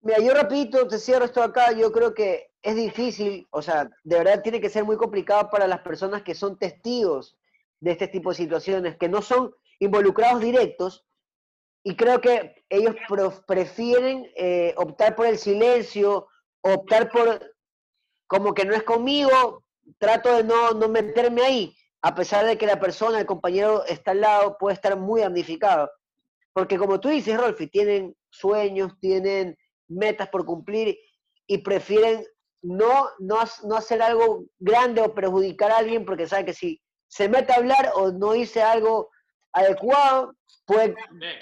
Speaker 4: Mira, yo rapidito te cierro esto acá, yo creo que es difícil, o sea, de verdad tiene que ser muy complicado para las personas que son testigos de este tipo de situaciones, que no son involucrados directos, y creo que ellos prefieren eh, optar por el silencio, optar por como que no es conmigo, trato de no, no meterme ahí, a pesar de que la persona, el compañero está al lado, puede estar muy damnificado. Porque como tú dices, Rolfi, tienen sueños, tienen metas por cumplir y prefieren no, no, no hacer algo grande o perjudicar a alguien porque saben que si se mete a hablar o no dice algo adecuado, puede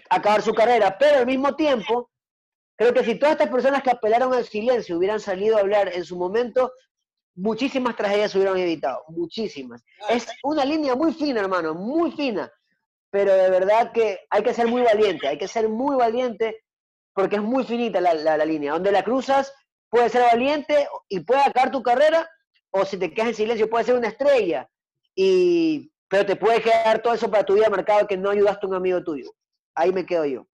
Speaker 4: acabar su carrera. Pero al mismo tiempo, creo que si todas estas personas que apelaron al silencio hubieran salido a hablar en su momento, muchísimas tragedias se hubieran evitado, muchísimas. Es una línea muy fina, hermano, muy fina, pero de verdad que hay que ser muy valiente, hay que ser muy valiente porque es muy finita la, la, línea. Donde la cruzas, puede ser valiente y puede acabar tu carrera, o si te quedas en silencio, puede ser una estrella. Y, pero te puede quedar todo eso para tu vida marcado que no ayudaste a un amigo tuyo. Ahí me quedo yo.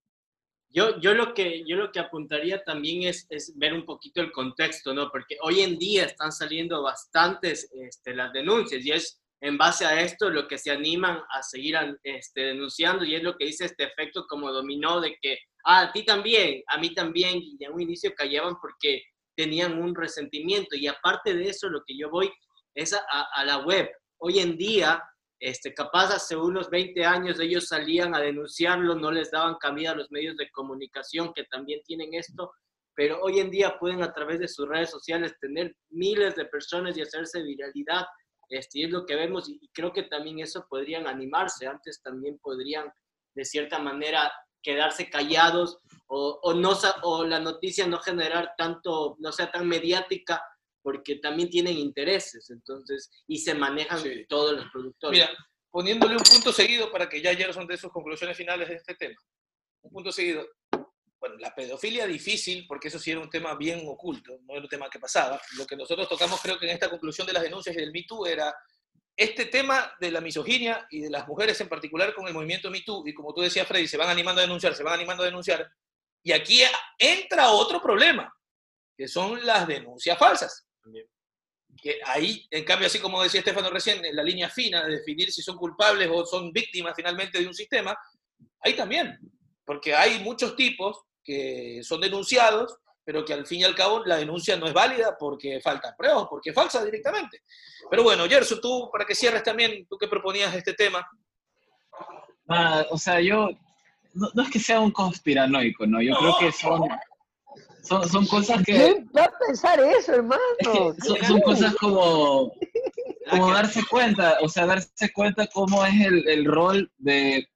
Speaker 3: Yo, yo, lo, que, yo lo que apuntaría también es, es, ver un poquito el contexto, ¿no? Porque hoy en día están saliendo bastantes este, las denuncias y es en base a esto lo que se animan a seguir este, denunciando y es lo que dice este efecto como dominó de que, ah, a ti también, a mí también, y en un inicio callaban porque tenían un resentimiento y aparte de eso lo que yo voy es a, a la web. Hoy en día este, capaz hace unos 20 años ellos salían a denunciarlo, no les daban cabida a los medios de comunicación que también tienen esto, pero hoy en día pueden a través de sus redes sociales tener miles de personas y hacerse viralidad. Este, y es lo que vemos y, creo que también eso podrían animarse. Antes también podrían, de cierta manera, quedarse callados o, no, o la noticia no generar tanto, no sea tan mediática porque también tienen intereses, entonces, y se manejan todos los productores.
Speaker 1: Mira, poniéndole un punto seguido para que ya son de sus conclusiones finales de este tema. Un punto seguido. Bueno, la pedofilia difícil, porque eso sí era un tema bien oculto, no era un tema que pasaba. Lo que nosotros tocamos creo que en esta conclusión de las denuncias y del MeToo era este tema de la misoginia y de las mujeres en particular con el movimiento MeToo, y como tú decías, Freddy, se van animando a denunciar, se van animando a denunciar, y aquí entra otro problema, que son las denuncias falsas. Que ahí, en cambio, así como decía Estefano recién, en la línea fina de definir si son culpables o son víctimas finalmente de un sistema, ahí también, porque hay muchos tipos que son denunciados, pero que al fin y al cabo la denuncia no es válida porque faltan pruebas, porque es falsa directamente. Pero bueno, Gerson, tú, para que cierres también, tú que proponías este tema.
Speaker 2: Ah, o sea, yo, no, es que sea un conspiranoico, ¿no? Yo creo que son son, son cosas que...
Speaker 4: ¿Quién va a pensar eso, hermano?
Speaker 2: son, cosas como, como darse cuenta, o sea, darse cuenta cómo es el, el rol de,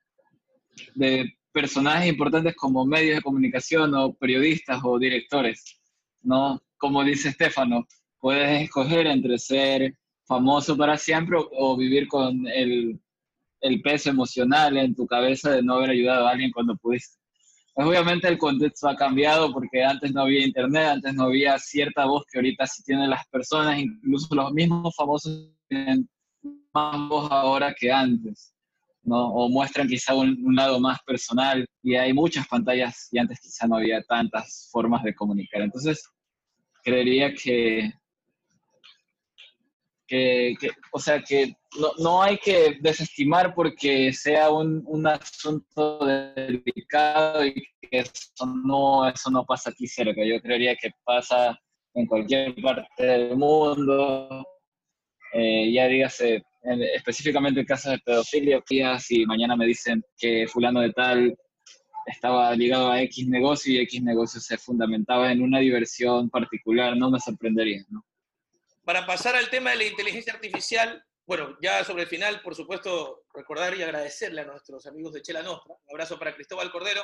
Speaker 2: de personajes importantes como medios de comunicación o periodistas o directores, ¿no? Como dice Estefano, puedes escoger entre ser famoso para siempre o, vivir con el, el, peso emocional en tu cabeza de no haber ayudado a alguien cuando pudiste. Obviamente el contexto ha cambiado porque antes no había internet, antes no había cierta voz que ahorita sí tienen las personas, incluso los mismos famosos tienen más voz ahora que antes, ¿no? O muestran quizá un, un lado más personal y hay muchas pantallas y antes quizá no había tantas formas de comunicar. Entonces, creería que que, o sea, que no, no, hay que desestimar porque sea un, un, asunto delicado y que eso no, eso no pasa aquí cerca. Yo creería que pasa en cualquier parte del mundo. Eh, ya dígase, específicamente en casos de pedofilia, si mañana me dicen que fulano de tal estaba ligado a X negocio y X negocio se fundamentaba en una diversión particular, no me sorprendería, ¿no?
Speaker 1: Para pasar al tema de la inteligencia artificial, bueno, ya sobre el final, por supuesto, recordar y agradecerle a nuestros amigos de Chela Nostra. Un abrazo para Cristóbal Cordero,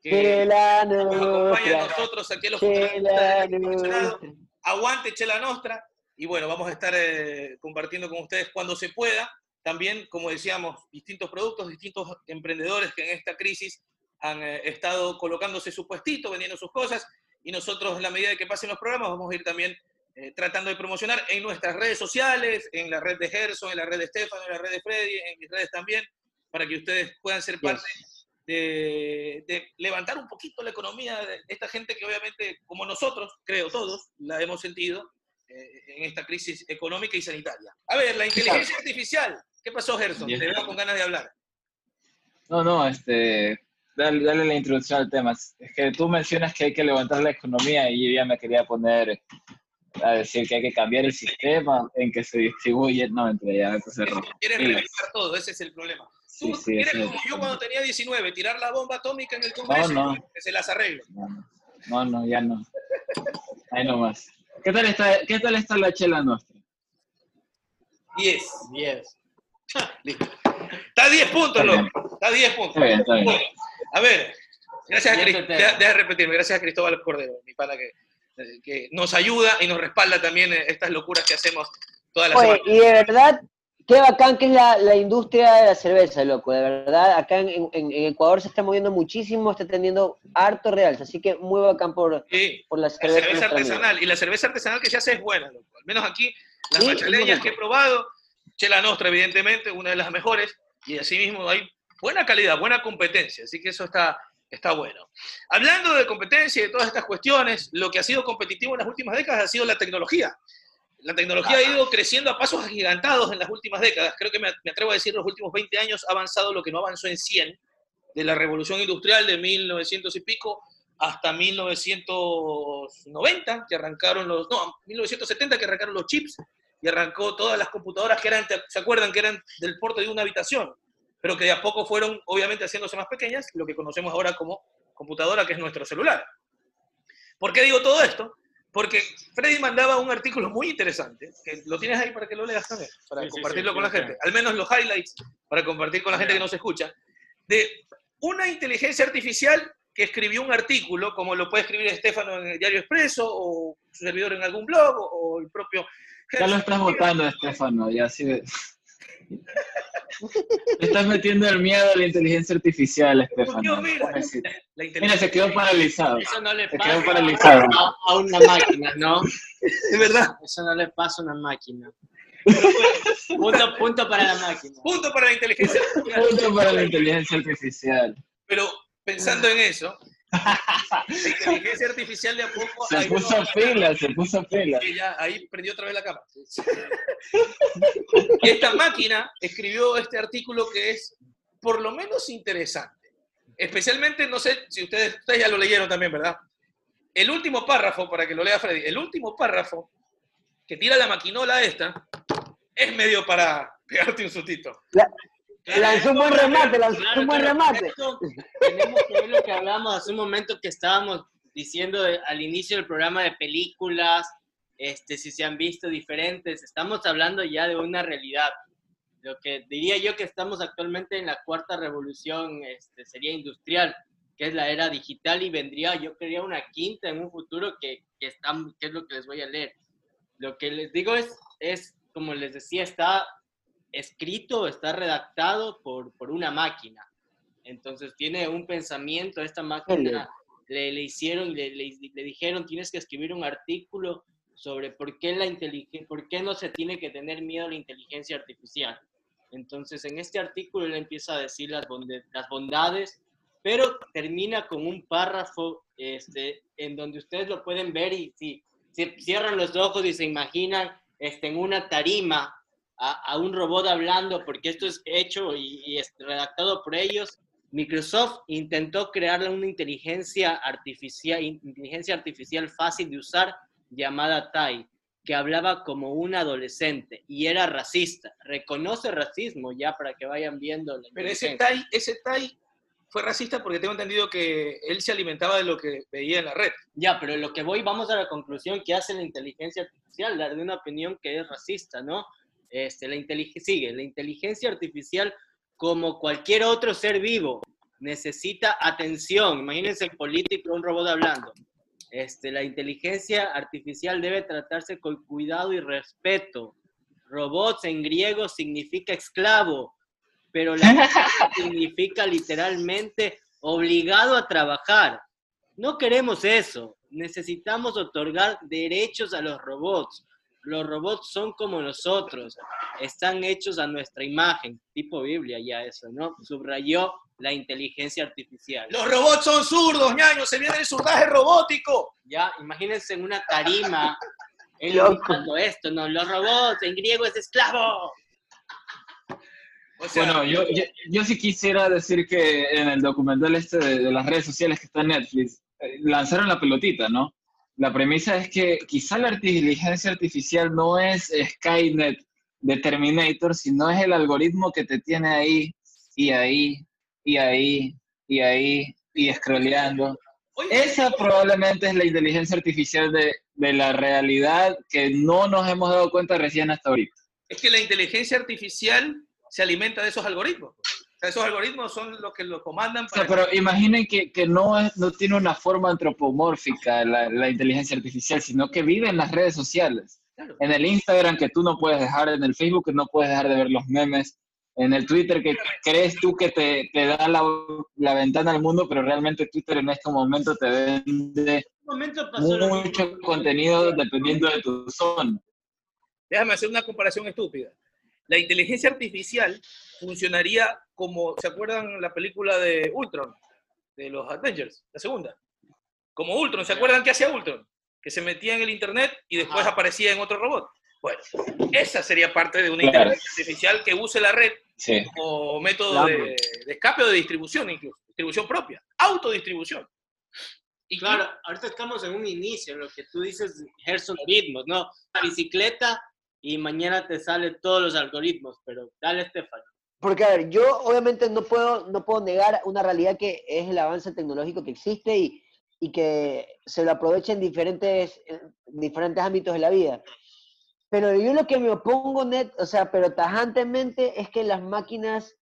Speaker 1: que nos acompaña a nosotros aquí en los Chela Aguante Chela Nostra. Y bueno, vamos a estar eh, compartiendo con ustedes cuando se pueda. También, como decíamos, distintos productos, distintos emprendedores que en esta crisis han eh, estado colocándose su puestito, vendiendo sus cosas. Y nosotros, en la medida de que pasen los programas, vamos a ir también eh, tratando de promocionar en nuestras redes sociales, en la red de Gerson, en la red de Stefano, en la red de Freddy, en mis redes también, para que ustedes puedan ser parte de, de levantar un poquito la economía de esta gente que obviamente, como nosotros, creo todos, la hemos sentido eh, en esta crisis económica y sanitaria. A ver, la inteligencia artificial. ¿Qué pasó, Gerson?
Speaker 2: Bien.
Speaker 1: Te veo con ganas de hablar.
Speaker 2: No, no, este, dale, dale la introducción al tema. Es que tú mencionas que hay que levantar la economía y yo ya me quería poner a decir que hay que cambiar el sistema en que se distribuye. No, entre ya, entonces rojo.
Speaker 1: Quieres reventar todo, ese es el problema.
Speaker 2: Sí,
Speaker 1: Tú
Speaker 2: sí,
Speaker 1: quieres
Speaker 2: ese es
Speaker 1: como yo cuando tenía 19, tirar la bomba atómica en el Congreso
Speaker 2: No, no.
Speaker 1: y que se las arregle.
Speaker 2: No, no, ya no. Ahí nomás. ¿Qué tal está, qué tal está la chela nuestra?
Speaker 1: 10.
Speaker 3: 10.
Speaker 1: Listo. Está a 10 puntos, loco. Está a 10 puntos.
Speaker 2: Está bien, está bien.
Speaker 1: Bueno, a ver, gracias a Cristóbal, repetirme, gracias a Cristóbal Cordero, mi pana que, que nos ayuda y nos respalda también en estas locuras que hacemos todas las semanas.
Speaker 4: y de verdad, qué bacán que es la, la industria de la cerveza, loco. De verdad, acá en, en- en Ecuador se está moviendo muchísimo, está teniendo harto realce. Así que muy bacán por,
Speaker 1: Sí,
Speaker 4: por la
Speaker 1: la
Speaker 4: cerveza.
Speaker 1: artesanal. Y la cerveza artesanal que se hace es buena, loco. Al menos aquí, las
Speaker 4: Sí,
Speaker 1: machaleñas que he probado, Chela Nostra, evidentemente, una de las mejores, y asimismo hay buena calidad, buena competencia, así que eso está, está bueno. Hablando de competencia y de todas estas cuestiones, lo que ha sido competitivo en las últimas décadas ha sido la tecnología. La tecnología ha ido creciendo a pasos agigantados en las últimas décadas. Creo que me, atrevo a decir, los últimos 20 años ha avanzado lo que no avanzó en 100, de la revolución industrial de 1900 y pico hasta 1990, que arrancaron los, no, 1970 que arrancaron los chips y arrancó todas las computadoras que eran, ¿se acuerdan? Que eran del porte de una habitación, pero que de a poco fueron obviamente haciéndose más pequeñas, lo que conocemos ahora como computadora, que es nuestro celular. ¿Por qué digo todo esto? Porque Freddy mandaba un artículo muy interesante, que lo tienes ahí para que lo leas también, para
Speaker 3: Sí, sí,
Speaker 1: compartirlo
Speaker 3: sí,
Speaker 1: con la
Speaker 3: sí,
Speaker 1: gente, al menos los highlights para compartir con la gente que nos escucha, de una inteligencia artificial que escribió un artículo, como lo puede escribir Estefano en el Diario Expreso, o su servidor en algún blog, o, o el propio...
Speaker 2: Ya lo estás votando, Estefano, ya así de... *laughs* Te estás metiendo el miedo a la inteligencia artificial, Estefano.
Speaker 1: Dios, mira,
Speaker 2: se quedó paralizado.
Speaker 3: Eso no le
Speaker 2: Se
Speaker 3: pasa
Speaker 2: quedó paralizado.
Speaker 3: a, a una máquina, ¿no? *laughs*
Speaker 1: es verdad.
Speaker 3: Eso no le pasa a una máquina. punto, punto para la máquina.
Speaker 1: Punto para la inteligencia artificial.
Speaker 2: Punto para la inteligencia artificial.
Speaker 1: Pero pensando en eso, inteligencia artificial de a poco...
Speaker 2: Se puso pila, se puso
Speaker 1: ya ahí prendió otra vez la cámara. Y esta máquina escribió este artículo que es por lo menos interesante. Especialmente, no sé si ustedes, ustedes ya lo leyeron también, ¿verdad? El último párrafo, para que lo lea Freddy, el último párrafo que tira la maquinola esta es medio para pegarte un sustito.
Speaker 4: Lanzó un buen remate, lanzó
Speaker 3: Claro,
Speaker 4: un buen
Speaker 3: claro,
Speaker 4: remate.
Speaker 3: esto tenemos que ver lo que hablamos hace un momento que estábamos diciendo de- al inicio del programa de películas, este, si se han visto diferentes. Estamos hablando ya de una realidad. Lo que diría yo que estamos actualmente en la cuarta revolución este, sería industrial, que es la era digital y vendría, yo creía, una quinta en un futuro que, que, están, que es lo que les voy a leer. Lo que les digo es, es como les decía, está escrito, está redactado por, por una máquina. Entonces tiene un pensamiento, esta máquina le, le hicieron, le, le, le dijeron, tienes que escribir un artículo sobre por qué, la por qué no se tiene que tener miedo a la inteligencia artificial. Entonces, en este artículo él empieza a decir las, las bondades, pero termina con un párrafo este, en donde ustedes lo pueden ver y si, si cierran los ojos y se imaginan este, en una tarima a, a un robot hablando, porque esto es hecho y, y es redactado por ellos, Microsoft intentó crearle una inteligencia artificial, inteligencia artificial fácil de usar llamada Tai, que hablaba como un adolescente y era racista. Reconoce racismo ya para que vayan viendo. La
Speaker 1: Pero ese. Tai, ese tai fue racista porque tengo entendido que él se alimentaba de lo que veía en la red.
Speaker 3: Ya, pero lo que voy, vamos a la conclusión que hace la inteligencia artificial, dar de una opinión que es racista, ¿no? Este, la inteligencia, sigue, la inteligencia artificial, como cualquier otro ser vivo, necesita atención. Imagínense el político, un robot hablando. Este, la inteligencia artificial debe tratarse con cuidado y respeto. Robots en griego significa esclavo, pero la *laughs* significa literalmente obligado a trabajar. No queremos eso. Necesitamos otorgar derechos a los robots. Los robots son como nosotros. Están hechos a nuestra imagen. Tipo Biblia ya eso, ¿no? Subrayó la inteligencia artificial.
Speaker 1: Los robots son zurdos, ñaño, se viene el zurdaje robótico.
Speaker 3: Ya, imagínense en una tarima, él gritando esto, no, los robots, en griego es esclavo.
Speaker 1: O sea,
Speaker 2: Bueno, yo, yo, yo sí quisiera decir que en el documental este de, de las redes sociales que está en Netflix, eh, lanzaron la pelotita, ¿no? La premisa es que quizá la inteligencia artificial no es Skynet de Terminator, sino es el algoritmo que te tiene ahí y ahí y ahí y ahí y scrolleando. Esa probablemente es la inteligencia artificial de, de la realidad que no nos hemos dado cuenta recién hasta ahorita.
Speaker 1: es que la inteligencia artificial se alimenta de esos algoritmos. Sea, esos algoritmos son los que lo comandan
Speaker 2: O sea,
Speaker 1: para...
Speaker 2: pero imaginen que, que no, es, no tiene una forma antropomórfica la, la inteligencia artificial, sino que vive en las redes sociales.
Speaker 1: Claro.
Speaker 2: En el Instagram que tú no puedes dejar, en el Facebook que no puedes dejar de ver los memes, en el Twitter que crees tú que te, te da la, la ventana al mundo, pero realmente Twitter en este momento te vende
Speaker 3: momento
Speaker 2: mucho contenido dependiendo de tu zona.
Speaker 1: Déjame hacer una comparación estúpida. La inteligencia artificial funcionaría como, ¿se acuerdan la película de Ultron? De los Avengers, la segunda. Como Ultron, ¿se acuerdan qué hacía Ultron? Que se metía en el internet y después
Speaker 3: Ajá.
Speaker 1: aparecía en otro robot. Bueno, esa sería parte de una
Speaker 2: Claro.
Speaker 1: inteligencia artificial que use la red
Speaker 2: Sí.
Speaker 1: como método de, de escape o de distribución incluso. Distribución propia. Autodistribución. Y
Speaker 3: Claro, ahorita estamos en un inicio, en lo que tú dices, Gerson ritmos, ¿no? La bicicleta y mañana te salen todos los algoritmos, pero dale, Estefano.
Speaker 4: Porque, a ver, yo obviamente no puedo, no puedo negar una realidad que es el avance tecnológico que existe y, y que se lo aprovecha en diferentes, en diferentes ámbitos de la vida. Pero yo lo que me opongo, net, o sea, pero tajantemente, es que las máquinas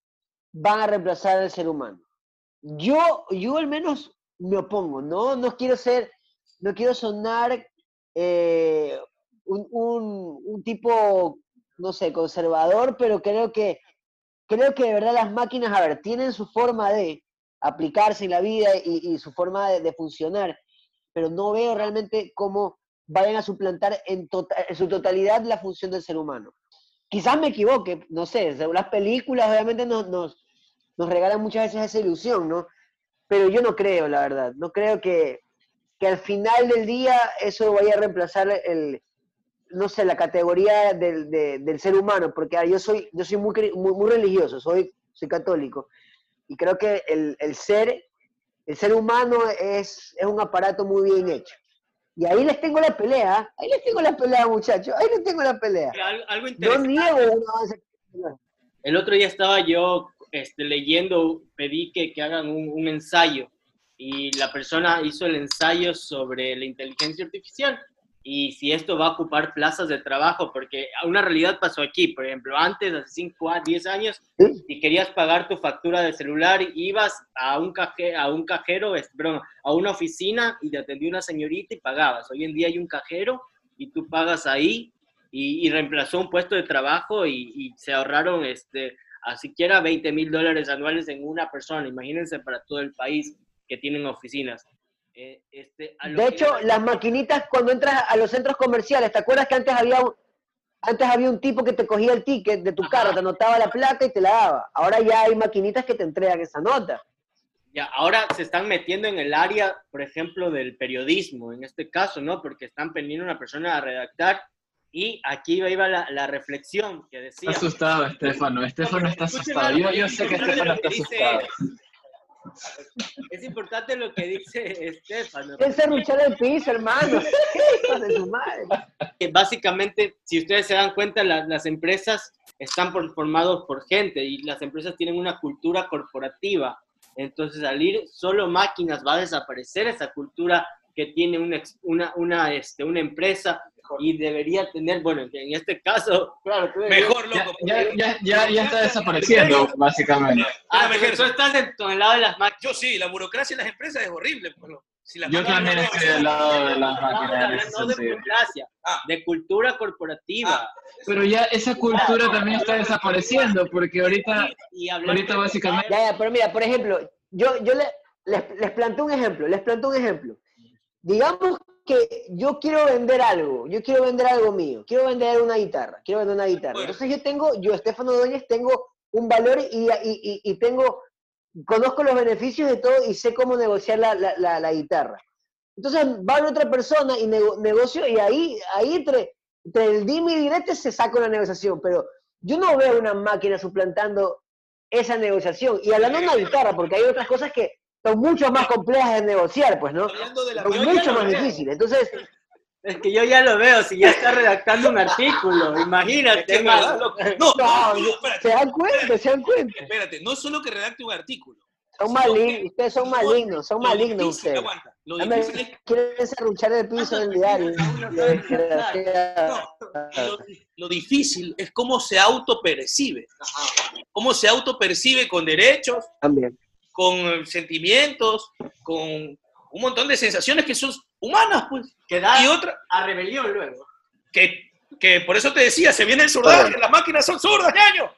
Speaker 4: van a reemplazar al ser humano. Yo, yo al menos me opongo, ¿no? No quiero ser, no quiero sonar eh, un, un- un tipo, no sé, conservador, pero creo que creo que de verdad las máquinas, a ver, tienen su forma de aplicarse en la vida y, su forma de, funcionar, pero no veo realmente cómo vayan a suplantar en, tota- en su totalidad la función del ser humano. Quizás me equivoque, no sé, las películas obviamente nos, nos, nos regalan muchas veces esa ilusión, ¿no? Pero yo no creo, la verdad, no creo que, que al final del día eso vaya a reemplazar el, no sé, la categoría del, de- del ser humano, porque ah, yo soy, yo soy muy, muy, muy religioso, soy, soy católico, y creo que el, el ser, el ser humano es, es un aparato muy bien hecho. Y ahí les tengo la pelea, ahí les tengo la pelea, muchachos, ahí les tengo la pelea.
Speaker 3: Algo, interesante.
Speaker 4: niego.
Speaker 3: El otro día estaba yo este, leyendo, pedí que, que hagan un, un ensayo y la persona hizo el ensayo sobre la inteligencia artificial y si esto va a ocupar plazas de trabajo, porque una realidad pasó aquí, por ejemplo, antes, hace 5 a 10 años,
Speaker 4: Sí.
Speaker 3: si querías pagar tu factura de celular, ibas a un, caje, a un cajero, perdón, a una oficina y te atendía una señorita y pagabas. Hoy en día hay un cajero y tú pagas ahí y, y reemplazó un puesto de trabajo y, y se ahorraron este, a siquiera 20 mil dólares anuales en una persona. Imagínense para todo el país que tienen oficinas. Eh, este, a lo
Speaker 4: De hecho, las maquinitas cuando entras a los centros comerciales, ¿te acuerdas que antes había un, antes había un tipo que te cogía el ticket de tu
Speaker 3: Ajá.
Speaker 4: carro, te anotaba la placa y te la daba? Ahora ya hay maquinitas que te entregan esa nota.
Speaker 3: Ya, ahora se están metiendo en el área, por ejemplo, del periodismo, en este caso, ¿no? Porque están pendiendo a una persona a redactar y aquí iba la, la reflexión que decía...
Speaker 2: Está asustado, Estefano. Estefano está asustado. Yo, yo sé que Estefano está asustado.
Speaker 3: Es importante lo que dice Estefano.
Speaker 4: Es serruchar el piso, hermano. *laughs* De su madre.
Speaker 3: básicamente, si ustedes se dan cuenta, la- las empresas están por- formados por gente y las empresas tienen una cultura corporativa. Entonces, al ir solo máquinas va a desaparecer esa cultura que tiene una, una, una, este, una empresa y debería tener, bueno, que en este caso, claro, tú
Speaker 1: Mejor,
Speaker 2: Ya,
Speaker 1: loco.
Speaker 2: ya, ya, ya, ya está desapareciendo, básicamente.
Speaker 3: Ah,
Speaker 1: Espérame,
Speaker 3: pero tú estás en, con el lado de las máquinas.
Speaker 1: Yo sí, la burocracia en las empresas es horrible. pues, no. Si las
Speaker 2: Yo
Speaker 1: máquinas
Speaker 2: también
Speaker 1: no-
Speaker 2: estoy del lado de las máquinas
Speaker 3: no de burocracia,
Speaker 1: Ah.
Speaker 3: de cultura corporativa.
Speaker 1: Ah.
Speaker 2: Pero ya esa cultura también está desapareciendo, porque ahorita, ahorita básicamente-
Speaker 4: Ya, ya, pero mira, por ejemplo, yo, yo le- les, les planteo un ejemplo, les planteo un ejemplo. Digamos que yo quiero vender algo, yo quiero vender algo mío, quiero vender una guitarra, quiero vender una guitarra. Entonces yo tengo, yo, Estefano Doñez, tengo un valor y, y- y- tengo conozco los beneficios de todo y sé cómo negociar la, la, la, guitarra. Entonces va a otra persona y negocio y ahí, ahí entre, entre el dime y direte se saca una negociación, pero yo no veo una máquina suplantando esa negociación. Y hablando de una guitarra, porque hay otras cosas que son mucho más complejas de negociar, pues, ¿no? Son mucho más difíciles. Entonces,
Speaker 3: es que yo ya lo veo, si ya está redactando un artículo, *laughs* imagínate.
Speaker 1: no, no, no,
Speaker 4: se dan cuenta, se dan cuenta.
Speaker 1: Espérate, no solo que redacte un artículo.
Speaker 4: Son malignos, ustedes son malignos, son malignos ustedes. Aguanta, lo difícil es... Quieren serruchar el piso del diario.
Speaker 1: lo, difícil es cómo se autopercibe. Cómo se autopercibe con derechos,
Speaker 4: También.
Speaker 1: Con sentimientos, con un montón de sensaciones que son humanas, pues.
Speaker 3: Que da y otra, a rebelión luego.
Speaker 1: Que, que por eso te decía, se viene el surdaje, las máquinas son zurdas, ñaño.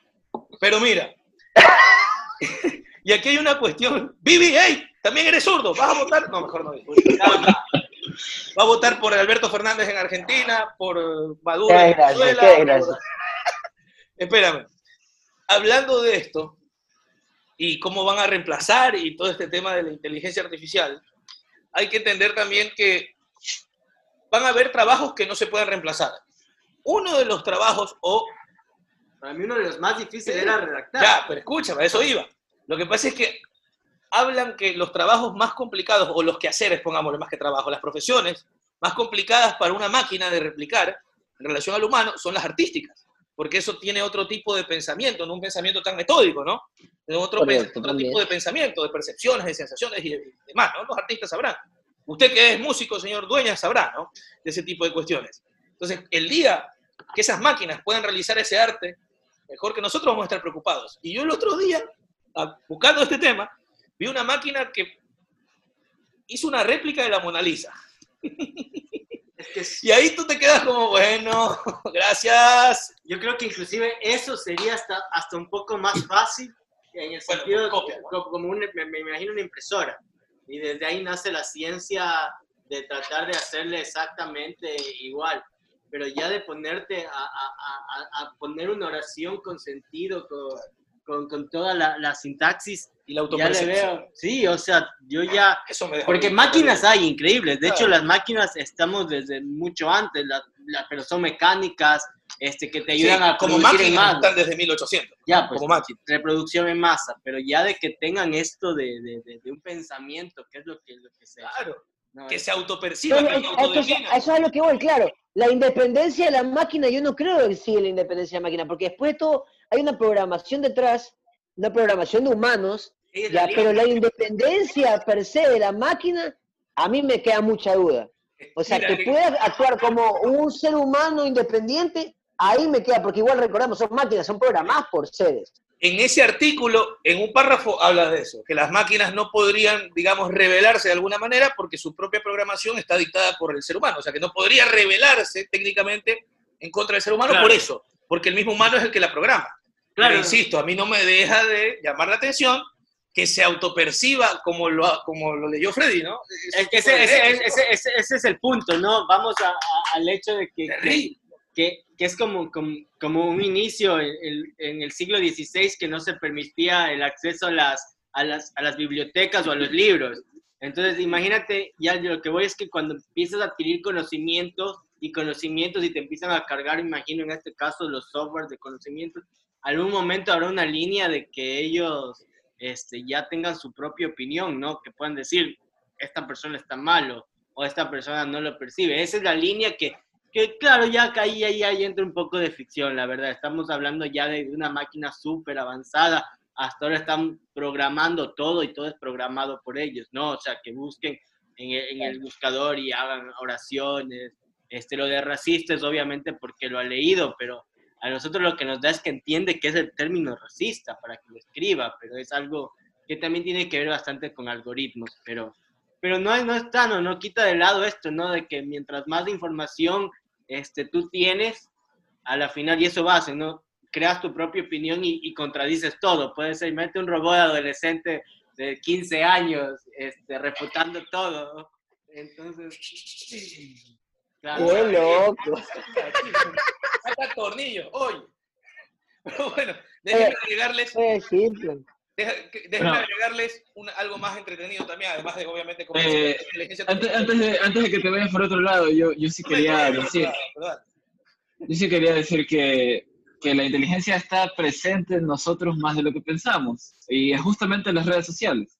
Speaker 1: Pero mira, *laughs* y aquí hay una cuestión. Vivi, hey, también eres zurdo, ¿vas a votar? No, mejor no. Va a votar por Alberto Fernández en Argentina, por Maduro en Venezuela. *laughs* Espérame. Hablando de esto y cómo van a reemplazar y todo este tema de la inteligencia artificial, hay que entender también que van a haber trabajos que no se pueden reemplazar. Uno de los trabajos, o...
Speaker 3: Para mí uno de los más difíciles era redactar.
Speaker 1: Ya, pero escúchame, eso iba. Lo que pasa es que hablan que los trabajos más complicados, o los quehaceres, pongámosle más que trabajo, las profesiones más complicadas para una máquina de replicar en relación al humano son las artísticas, porque eso tiene otro tipo de pensamiento, no un pensamiento tan metódico, ¿no? otro, otro tipo de pensamiento, de percepciones, de sensaciones y demás, ¿no? Los artistas sabrán. Usted que es músico, señor Dueña, sabrá, ¿no? De ese tipo de cuestiones. Entonces, el día que esas máquinas puedan realizar ese arte, mejor que nosotros vamos a estar preocupados. Y yo el otro día, buscando este tema, vi una máquina que hizo una réplica de la Mona Lisa. *laughs* Y ahí tú te quedas como, bueno, *laughs* gracias.
Speaker 3: Yo creo que inclusive eso sería hasta, hasta un poco más fácil en el sentido, como, me, imagino una impresora. Y desde ahí nace la ciencia de tratar de hacerle exactamente igual. Pero ya de ponerte a, a, a, poner una oración con sentido, con, con, con toda la, la, sintaxis,
Speaker 1: y la autopercepción.
Speaker 3: Sí, o sea, yo ya...
Speaker 1: Eso me
Speaker 3: porque máquinas hay increíbles. De hecho, las máquinas estamos desde mucho antes, pero son mecánicas, este, que te ayudan a
Speaker 1: como máquinas están desde 1800.
Speaker 3: Ya, pues, como máquina. reproducción en masa, pero ya de que tengan esto de, de, de, un pensamiento, que es lo que, lo que se...
Speaker 1: Claro, que se autoperciba, que
Speaker 4: Eso es lo que voy, claro. La independencia de la máquina, yo no creo que siga la independencia de la máquina, porque después de todo hay una programación detrás, una programación de humanos, ya, pero la independencia per se de la máquina, a mí me queda mucha duda. O sea, que pueda actuar como un ser humano independiente, ahí me queda, porque igual recordamos, son máquinas, son programadas por seres.
Speaker 1: En ese artículo, en un párrafo, habla de eso, que las máquinas no podrían, digamos, revelarse de alguna manera porque su propia programación está dictada por el ser humano. O sea, que no podría revelarse técnicamente en contra del ser humano por eso, porque el mismo humano es el que la programa. Claro. Pero insisto, a mí no me deja de llamar la atención que se autoperciba como lo, como lo leyó Freddy, ¿no?
Speaker 3: Ese, ese, ese, es el punto, ¿no? Vamos al hecho de que, que, que, es como, como, como, un inicio en, en, el siglo XVI que no se permitía el acceso a las, a, las, a las bibliotecas o a los libros. Entonces, imagínate, ya lo que voy es que cuando empiezas a adquirir conocimientos y conocimientos y te empiezan a cargar, imagino en este caso, los softwares de conocimientos, algún momento habrá una línea de que ellos este, ya tengan su propia opinión, ¿no? Que puedan decir, esta persona está malo o esta persona no lo percibe. Esa es la línea que, que claro, ya ahí, ahí, ahí entra un poco de ficción, la verdad. Estamos hablando ya de una máquina súper avanzada. Hasta ahora están programando todo y todo es programado por ellos, ¿no? O sea, que busquen en el, en el buscador y hagan oraciones. Este, lo de racistas, obviamente, porque lo ha leído, pero a nosotros lo que nos da es que entiende que es el término racista para que lo escriba, pero es algo que también tiene que ver bastante con algoritmos, pero, pero no, no está, no, no quita de lado esto, ¿no? De que mientras más información este, tú tienes, a la final, y eso va a ¿no? Creas tu propia opinión y, contradices todo. Puede ser, mete un robot adolescente de 15 años este, refutando todo. Entonces,
Speaker 4: claro. ¡Qué loco!
Speaker 1: Saca tornillo, hoy. Pero *laughs* bueno, déjenme agregarles. déjenme agregarles algo más entretenido también, además de obviamente como
Speaker 2: eh, antes, antes, de, antes de que te vayas por otro lado, yo, yo sí quería decir, yo sí quería decir que, que la inteligencia está presente en nosotros más de lo que pensamos, y es justamente en las redes sociales.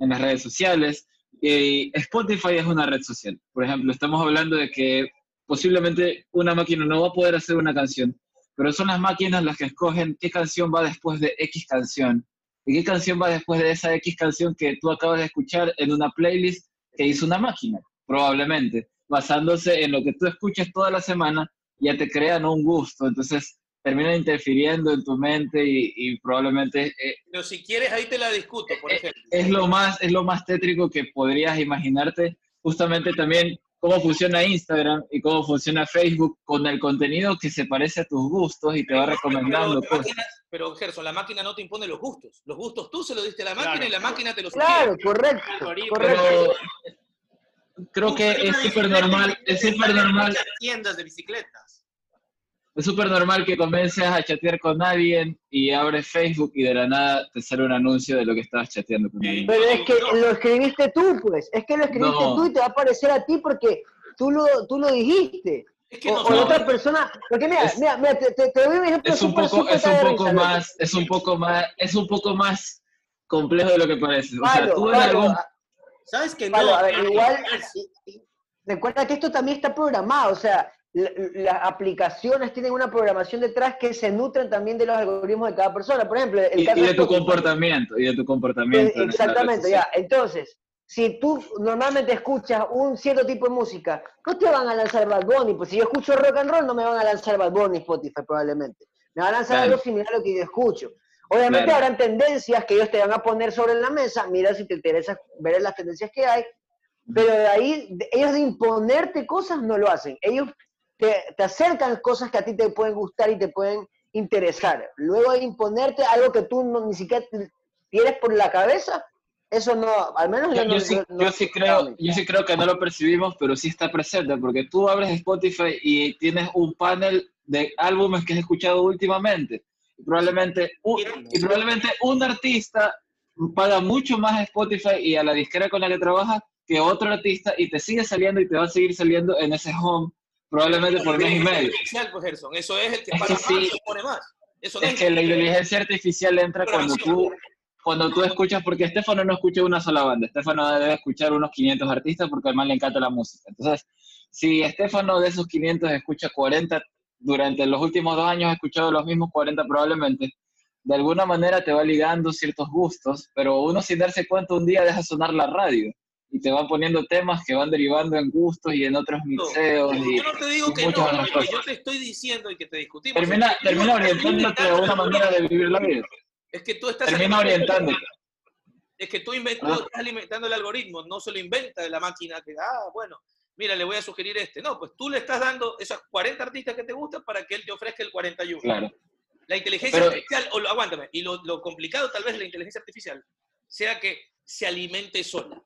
Speaker 2: En las redes sociales, y Spotify es una red social. Por ejemplo, estamos hablando de que posiblemente una máquina no va a poder hacer una canción, pero son las máquinas las que escogen qué canción va después de X canción. Y qué canción va después de esa X canción que tú acabas de escuchar en una playlist que hizo una máquina, probablemente, basándose en lo que tú escuchas toda la semana, ya te crean un gusto, entonces termina interfiriendo en tu mente y, probablemente...
Speaker 1: Eh, pero si quieres, ahí te la discuto, por
Speaker 2: eh,
Speaker 1: ejemplo.
Speaker 2: Es lo, más, es lo más tétrico que podrías imaginarte, justamente también cómo funciona Instagram y cómo funciona Facebook con el contenido que se parece a tus gustos y te va recomendando
Speaker 1: pero, cosas. pero Gerson, la máquina no te impone los gustos. Los gustos tú se los diste a la máquina y la máquina te los
Speaker 4: Claro, correcto. correcto.
Speaker 2: creo que es súper normal, es súper normal.
Speaker 1: Tiendas de bicicletas
Speaker 2: es súper normal que comiences a chatear con alguien y abres Facebook y de la nada te sale un anuncio de lo que estabas chateando con alguien.
Speaker 4: Pero es que lo escribiste tú, pues. Es que lo escribiste tú y te va a aparecer a ti porque tú lo, tú lo dijiste. Es que o, no, otra persona, porque mira, mira, mira, te, te, doy un ejemplo
Speaker 2: es un poco, es un poco más, es un poco más, es un poco más complejo de lo que parece. o sea, tú en algún...
Speaker 1: ¿Sabes que no? a ver,
Speaker 4: igual, recuerda que esto también está programado, o sea, las aplicaciones tienen una programación detrás que se nutren también de los algoritmos de cada persona. Por ejemplo,
Speaker 2: el y, caso de tu comportamiento, y de tu comportamiento.
Speaker 4: Exactamente, ya. Entonces, si tú normalmente escuchas un cierto tipo de música, no te van a lanzar Bad Bunny, pues si yo escucho rock and roll no me van a lanzar Bad Bunny Spotify probablemente. Me van a lanzar algo similar a lo que yo escucho. Obviamente habrán tendencias que ellos te van a poner sobre la mesa, mira si te interesa ver las tendencias que hay, pero de ahí, ellos de imponerte cosas no lo hacen. Ellos te, acercan cosas que a ti te pueden gustar y te pueden interesar. Luego de imponerte algo que tú no, ni siquiera tienes por la cabeza, eso no, al menos
Speaker 2: yo, no, sí, yo, sí creo, yo sí creo que no lo percibimos, pero sí está presente, porque tú abres Spotify y tienes un panel de álbumes que has escuchado últimamente. Y probablemente, un, y probablemente un artista paga mucho más a Spotify y a la disquera con la que trabaja que otro artista y te sigue saliendo y te va a seguir saliendo en ese home probablemente por mes y medio.
Speaker 1: Pues, eso es el que paga más y pone más.
Speaker 2: Eso es que la inteligencia artificial entra cuando tú, cuando tú escuchas, porque Estefano no escucha una sola banda, Estefano debe escuchar unos 500 artistas porque además le encanta la música. Entonces, si Estefano de esos 500 escucha 40, durante los últimos dos años ha escuchado los mismos 40 probablemente, de alguna manera te va ligando ciertos gustos, pero uno sin darse cuenta un día deja sonar la radio y te van poniendo temas que van derivando en gustos y en otros mixeos.
Speaker 1: No, yo no te digo que no, yo te estoy diciendo y que te discutimos.
Speaker 2: Termina, termina orientándote a una manera de vivir la vida.
Speaker 1: Es que tú estás...
Speaker 2: Termina orientándote.
Speaker 1: Es que tú, inventas, ah. estás alimentando el algoritmo, no se lo inventa de la máquina que, ah, bueno, mira, le voy a sugerir este. No, pues tú le estás dando esos 40 artistas que te gustan para que él te ofrezca el 41.
Speaker 2: Claro.
Speaker 1: La inteligencia artificial, o lo, aguántame, y lo, lo complicado tal vez de la inteligencia artificial sea que se alimente sola.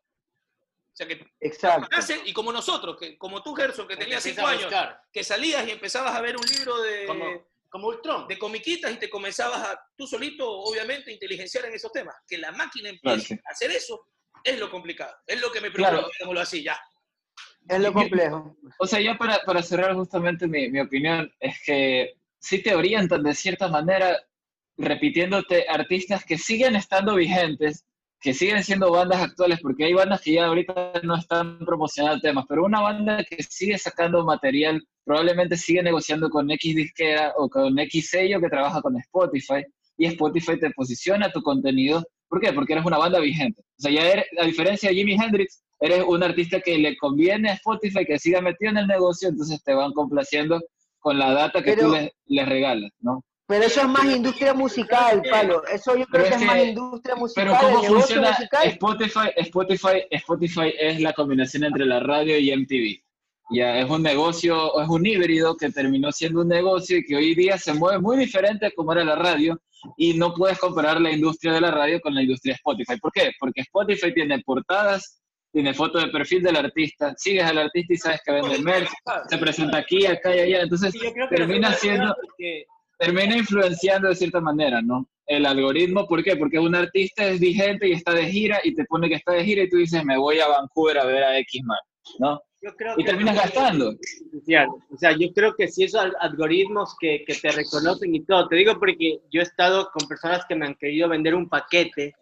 Speaker 1: O sea que
Speaker 4: Exacto.
Speaker 1: y como nosotros, que como tú, Gerson, que tenías cinco años, que salías y empezabas a ver un libro de,
Speaker 3: como, como Ultron.
Speaker 1: de comiquitas y te comenzabas a, tú solito, obviamente, inteligenciar en esos temas. Que la máquina empiece a hacer eso es lo complicado. Es lo que me preocupa, claro. así, ya.
Speaker 4: Es lo complejo.
Speaker 2: O sea, ya para, para cerrar justamente mi, mi opinión, es que sí te orientan de cierta manera repitiéndote artistas que siguen estando vigentes, que siguen siendo bandas actuales, porque hay bandas que ya ahorita no están promocionando temas, pero una banda que sigue sacando material, probablemente sigue negociando con X disquera o con X sello que trabaja con Spotify, y Spotify te posiciona tu contenido. ¿Por qué? Porque eres una banda vigente. O sea, ya eres, a diferencia de Jimi Hendrix, eres un artista que le conviene a Spotify que siga metido en el negocio, entonces te van complaciendo con la data que tú les, les regalas, ¿no?
Speaker 4: Pero eso es más industria musical, Palo. Eso yo creo que, es más industria musical.
Speaker 2: Pero ¿cómo funciona Spotify? Spotify? Spotify es la combinación entre la radio y MTV. Ya es un negocio, es un híbrido que terminó siendo un negocio y que hoy día se mueve muy diferente como era la radio y no puedes comparar la industria de la radio con la industria de Spotify. ¿Por qué? Porque Spotify tiene portadas, tiene fotos de perfil del artista, sigues al artista y sabes que vende merch, se presenta aquí, acá y allá, entonces termina siendo termina influenciando de cierta manera, ¿no? El algoritmo, ¿por qué? Porque un artista es vigente y está de gira y te pone que está de gira y tú dices, me voy a Vancouver a ver a X man, ¿no?
Speaker 3: Yo creo
Speaker 2: Y
Speaker 3: que-
Speaker 2: terminas gastando.
Speaker 3: O sea, yo creo que si esos al- algoritmos que, que te reconocen y todo, te digo porque yo he estado con personas que me han querido vender un paquete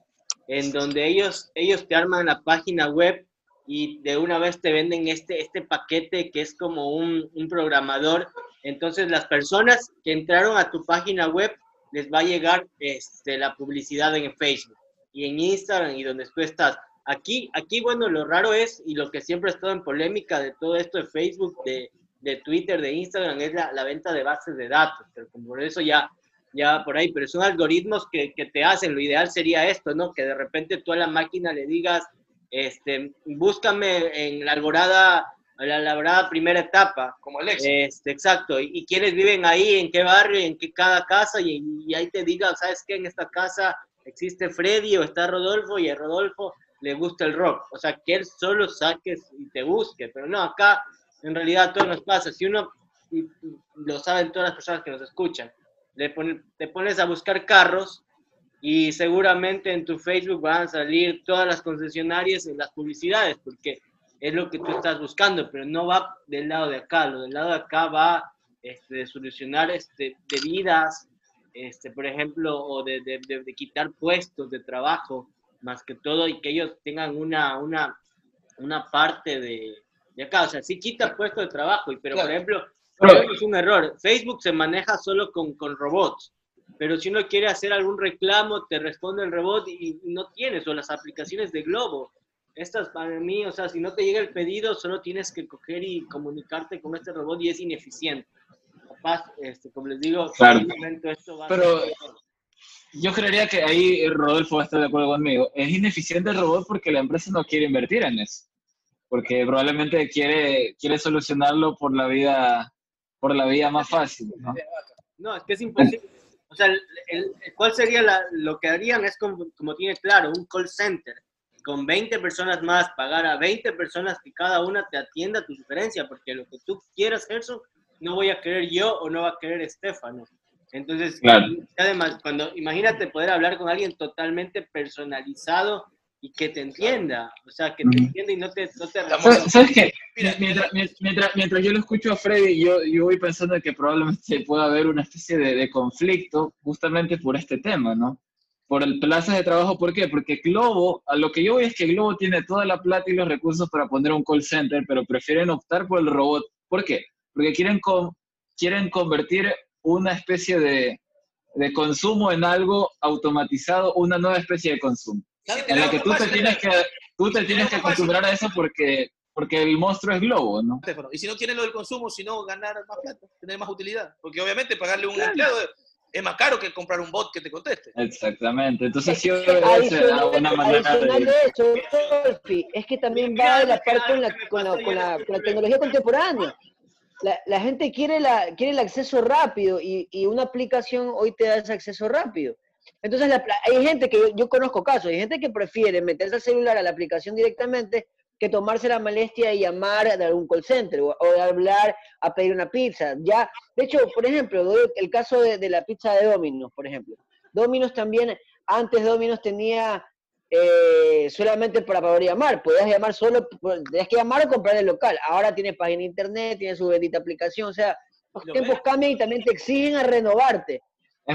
Speaker 3: en donde ellos, ellos te arman la página web y de una vez te venden este, este paquete que es como un, un programador. Entonces las personas que entraron a tu página web les va a llegar este, la publicidad en Facebook y en Instagram y donde tú estás. Aquí, aquí, bueno, lo raro es, y lo que siempre ha estado en polémica de todo esto de Facebook, de, de Twitter, de Instagram, es la, la venta de bases de datos, pero como por eso ya, ya por ahí, pero son algoritmos que, que te hacen, lo ideal sería esto, ¿no? Que de repente tú a la máquina le digas, este, búscame en la alborada, la alborada primera etapa,
Speaker 1: Como Alexa.
Speaker 3: este, exacto. ¿Y, y quiénes viven ahí? ¿En qué barrio? ¿En qué cada casa? Y, y ahí te diga, ¿sabes qué? En esta casa existe Freddy o está Rodolfo y a Rodolfo le gusta el rock. O sea, que él solo saques y te busque. Pero no, acá en realidad todo nos pasa. Si uno, y, y lo saben todas las personas que nos escuchan, le pone- te pones a buscar carros y seguramente en tu Facebook van a salir todas las concesionarias en las publicidades, porque es lo que tú estás buscando, pero no va del lado de acá, lo del lado de acá va este, de solucionar este, de vidas, este, por ejemplo, o de, de- de- de quitar puestos de trabajo, más que todo, y que ellos tengan una, una, una parte de, de acá, o sea, sí quita puestos de trabajo, y, pero
Speaker 1: Claro.
Speaker 3: por ejemplo,
Speaker 2: Pero-
Speaker 3: es un error, Facebook se maneja solo con, con robots, pero si uno quiere hacer algún reclamo, te responde el robot y, y no tienes, o las aplicaciones de Globo. Estas para mí, o sea, si no te llega el pedido, solo tienes que coger y comunicarte con este robot y es ineficiente. Capaz, este, como les digo,
Speaker 2: Claro.
Speaker 3: en momento esto va a
Speaker 2: Pero-
Speaker 3: ser-
Speaker 2: Yo creería que ahí Rodolfo va a estar de acuerdo conmigo. Es ineficiente el robot porque la empresa no quiere invertir en eso. Porque probablemente quiere, quiere solucionarlo por la vía, por la vía más fácil. ¿no?
Speaker 3: No, es que es imposible. O sea, el, el- ¿cuál sería la- lo que harían? Es como, como tiene claro, un call center con 20 personas más, pagar a 20 personas que cada una te atienda tu sugerencia, porque lo que tú quieras, Gerson, no voy a querer yo o no va a querer Estefano. Entonces,
Speaker 2: Claro.
Speaker 3: además, cuando imagínate poder hablar con alguien totalmente personalizado y que te entienda, o sea, que te entienda y no te... No te
Speaker 2: ¿Sabes, sabes qué?
Speaker 1: Mira,
Speaker 2: Mientras, mientras, mientras yo lo escucho a Freddy, yo, yo voy pensando que probablemente pueda haber una especie de, de conflicto justamente por este tema, ¿no? Por el plazas de trabajo, ¿por qué? Porque Globo, a lo que yo voy es que Globo tiene toda la plata y los recursos para poner un call center, pero prefieren optar por el robot. ¿Por qué? Porque quieren, con- quieren convertir una especie de, de consumo en algo automatizado, una nueva especie de consumo en la que tú te tienes que, tú te tienes que acostumbrar a eso porque, porque el monstruo es globo, ¿no?
Speaker 1: Y si no quieren lo del consumo, sino ganar más plata, tener más utilidad. Porque obviamente pagarle un empleado es más caro que comprar un bot que te conteste.
Speaker 2: Exactamente. Entonces sí
Speaker 4: Adicional,
Speaker 2: una manera
Speaker 4: adicional
Speaker 2: de...
Speaker 4: de eso, es que también va de la par con la, con la, con la- con la tecnología contemporánea. La, la gente quiere, la, quiere el acceso rápido y, y una aplicación hoy te da ese acceso rápido. Entonces hay gente que yo, yo conozco casos, hay gente que prefiere meterse al celular a la aplicación directamente que tomarse la molestia de llamar de algún call center o, de hablar a pedir una pizza. Ya, de hecho, por ejemplo, doy el caso de, de la pizza de Domino's, por ejemplo. Domino's también, antes Domino's tenía eh, solamente para poder llamar, podías llamar solo, tenías que llamar o comprar el local. Ahora tiene página de internet, tiene su bendita aplicación, o sea, los
Speaker 1: Lo
Speaker 4: tiempos cambian y también te exigen a renovarte.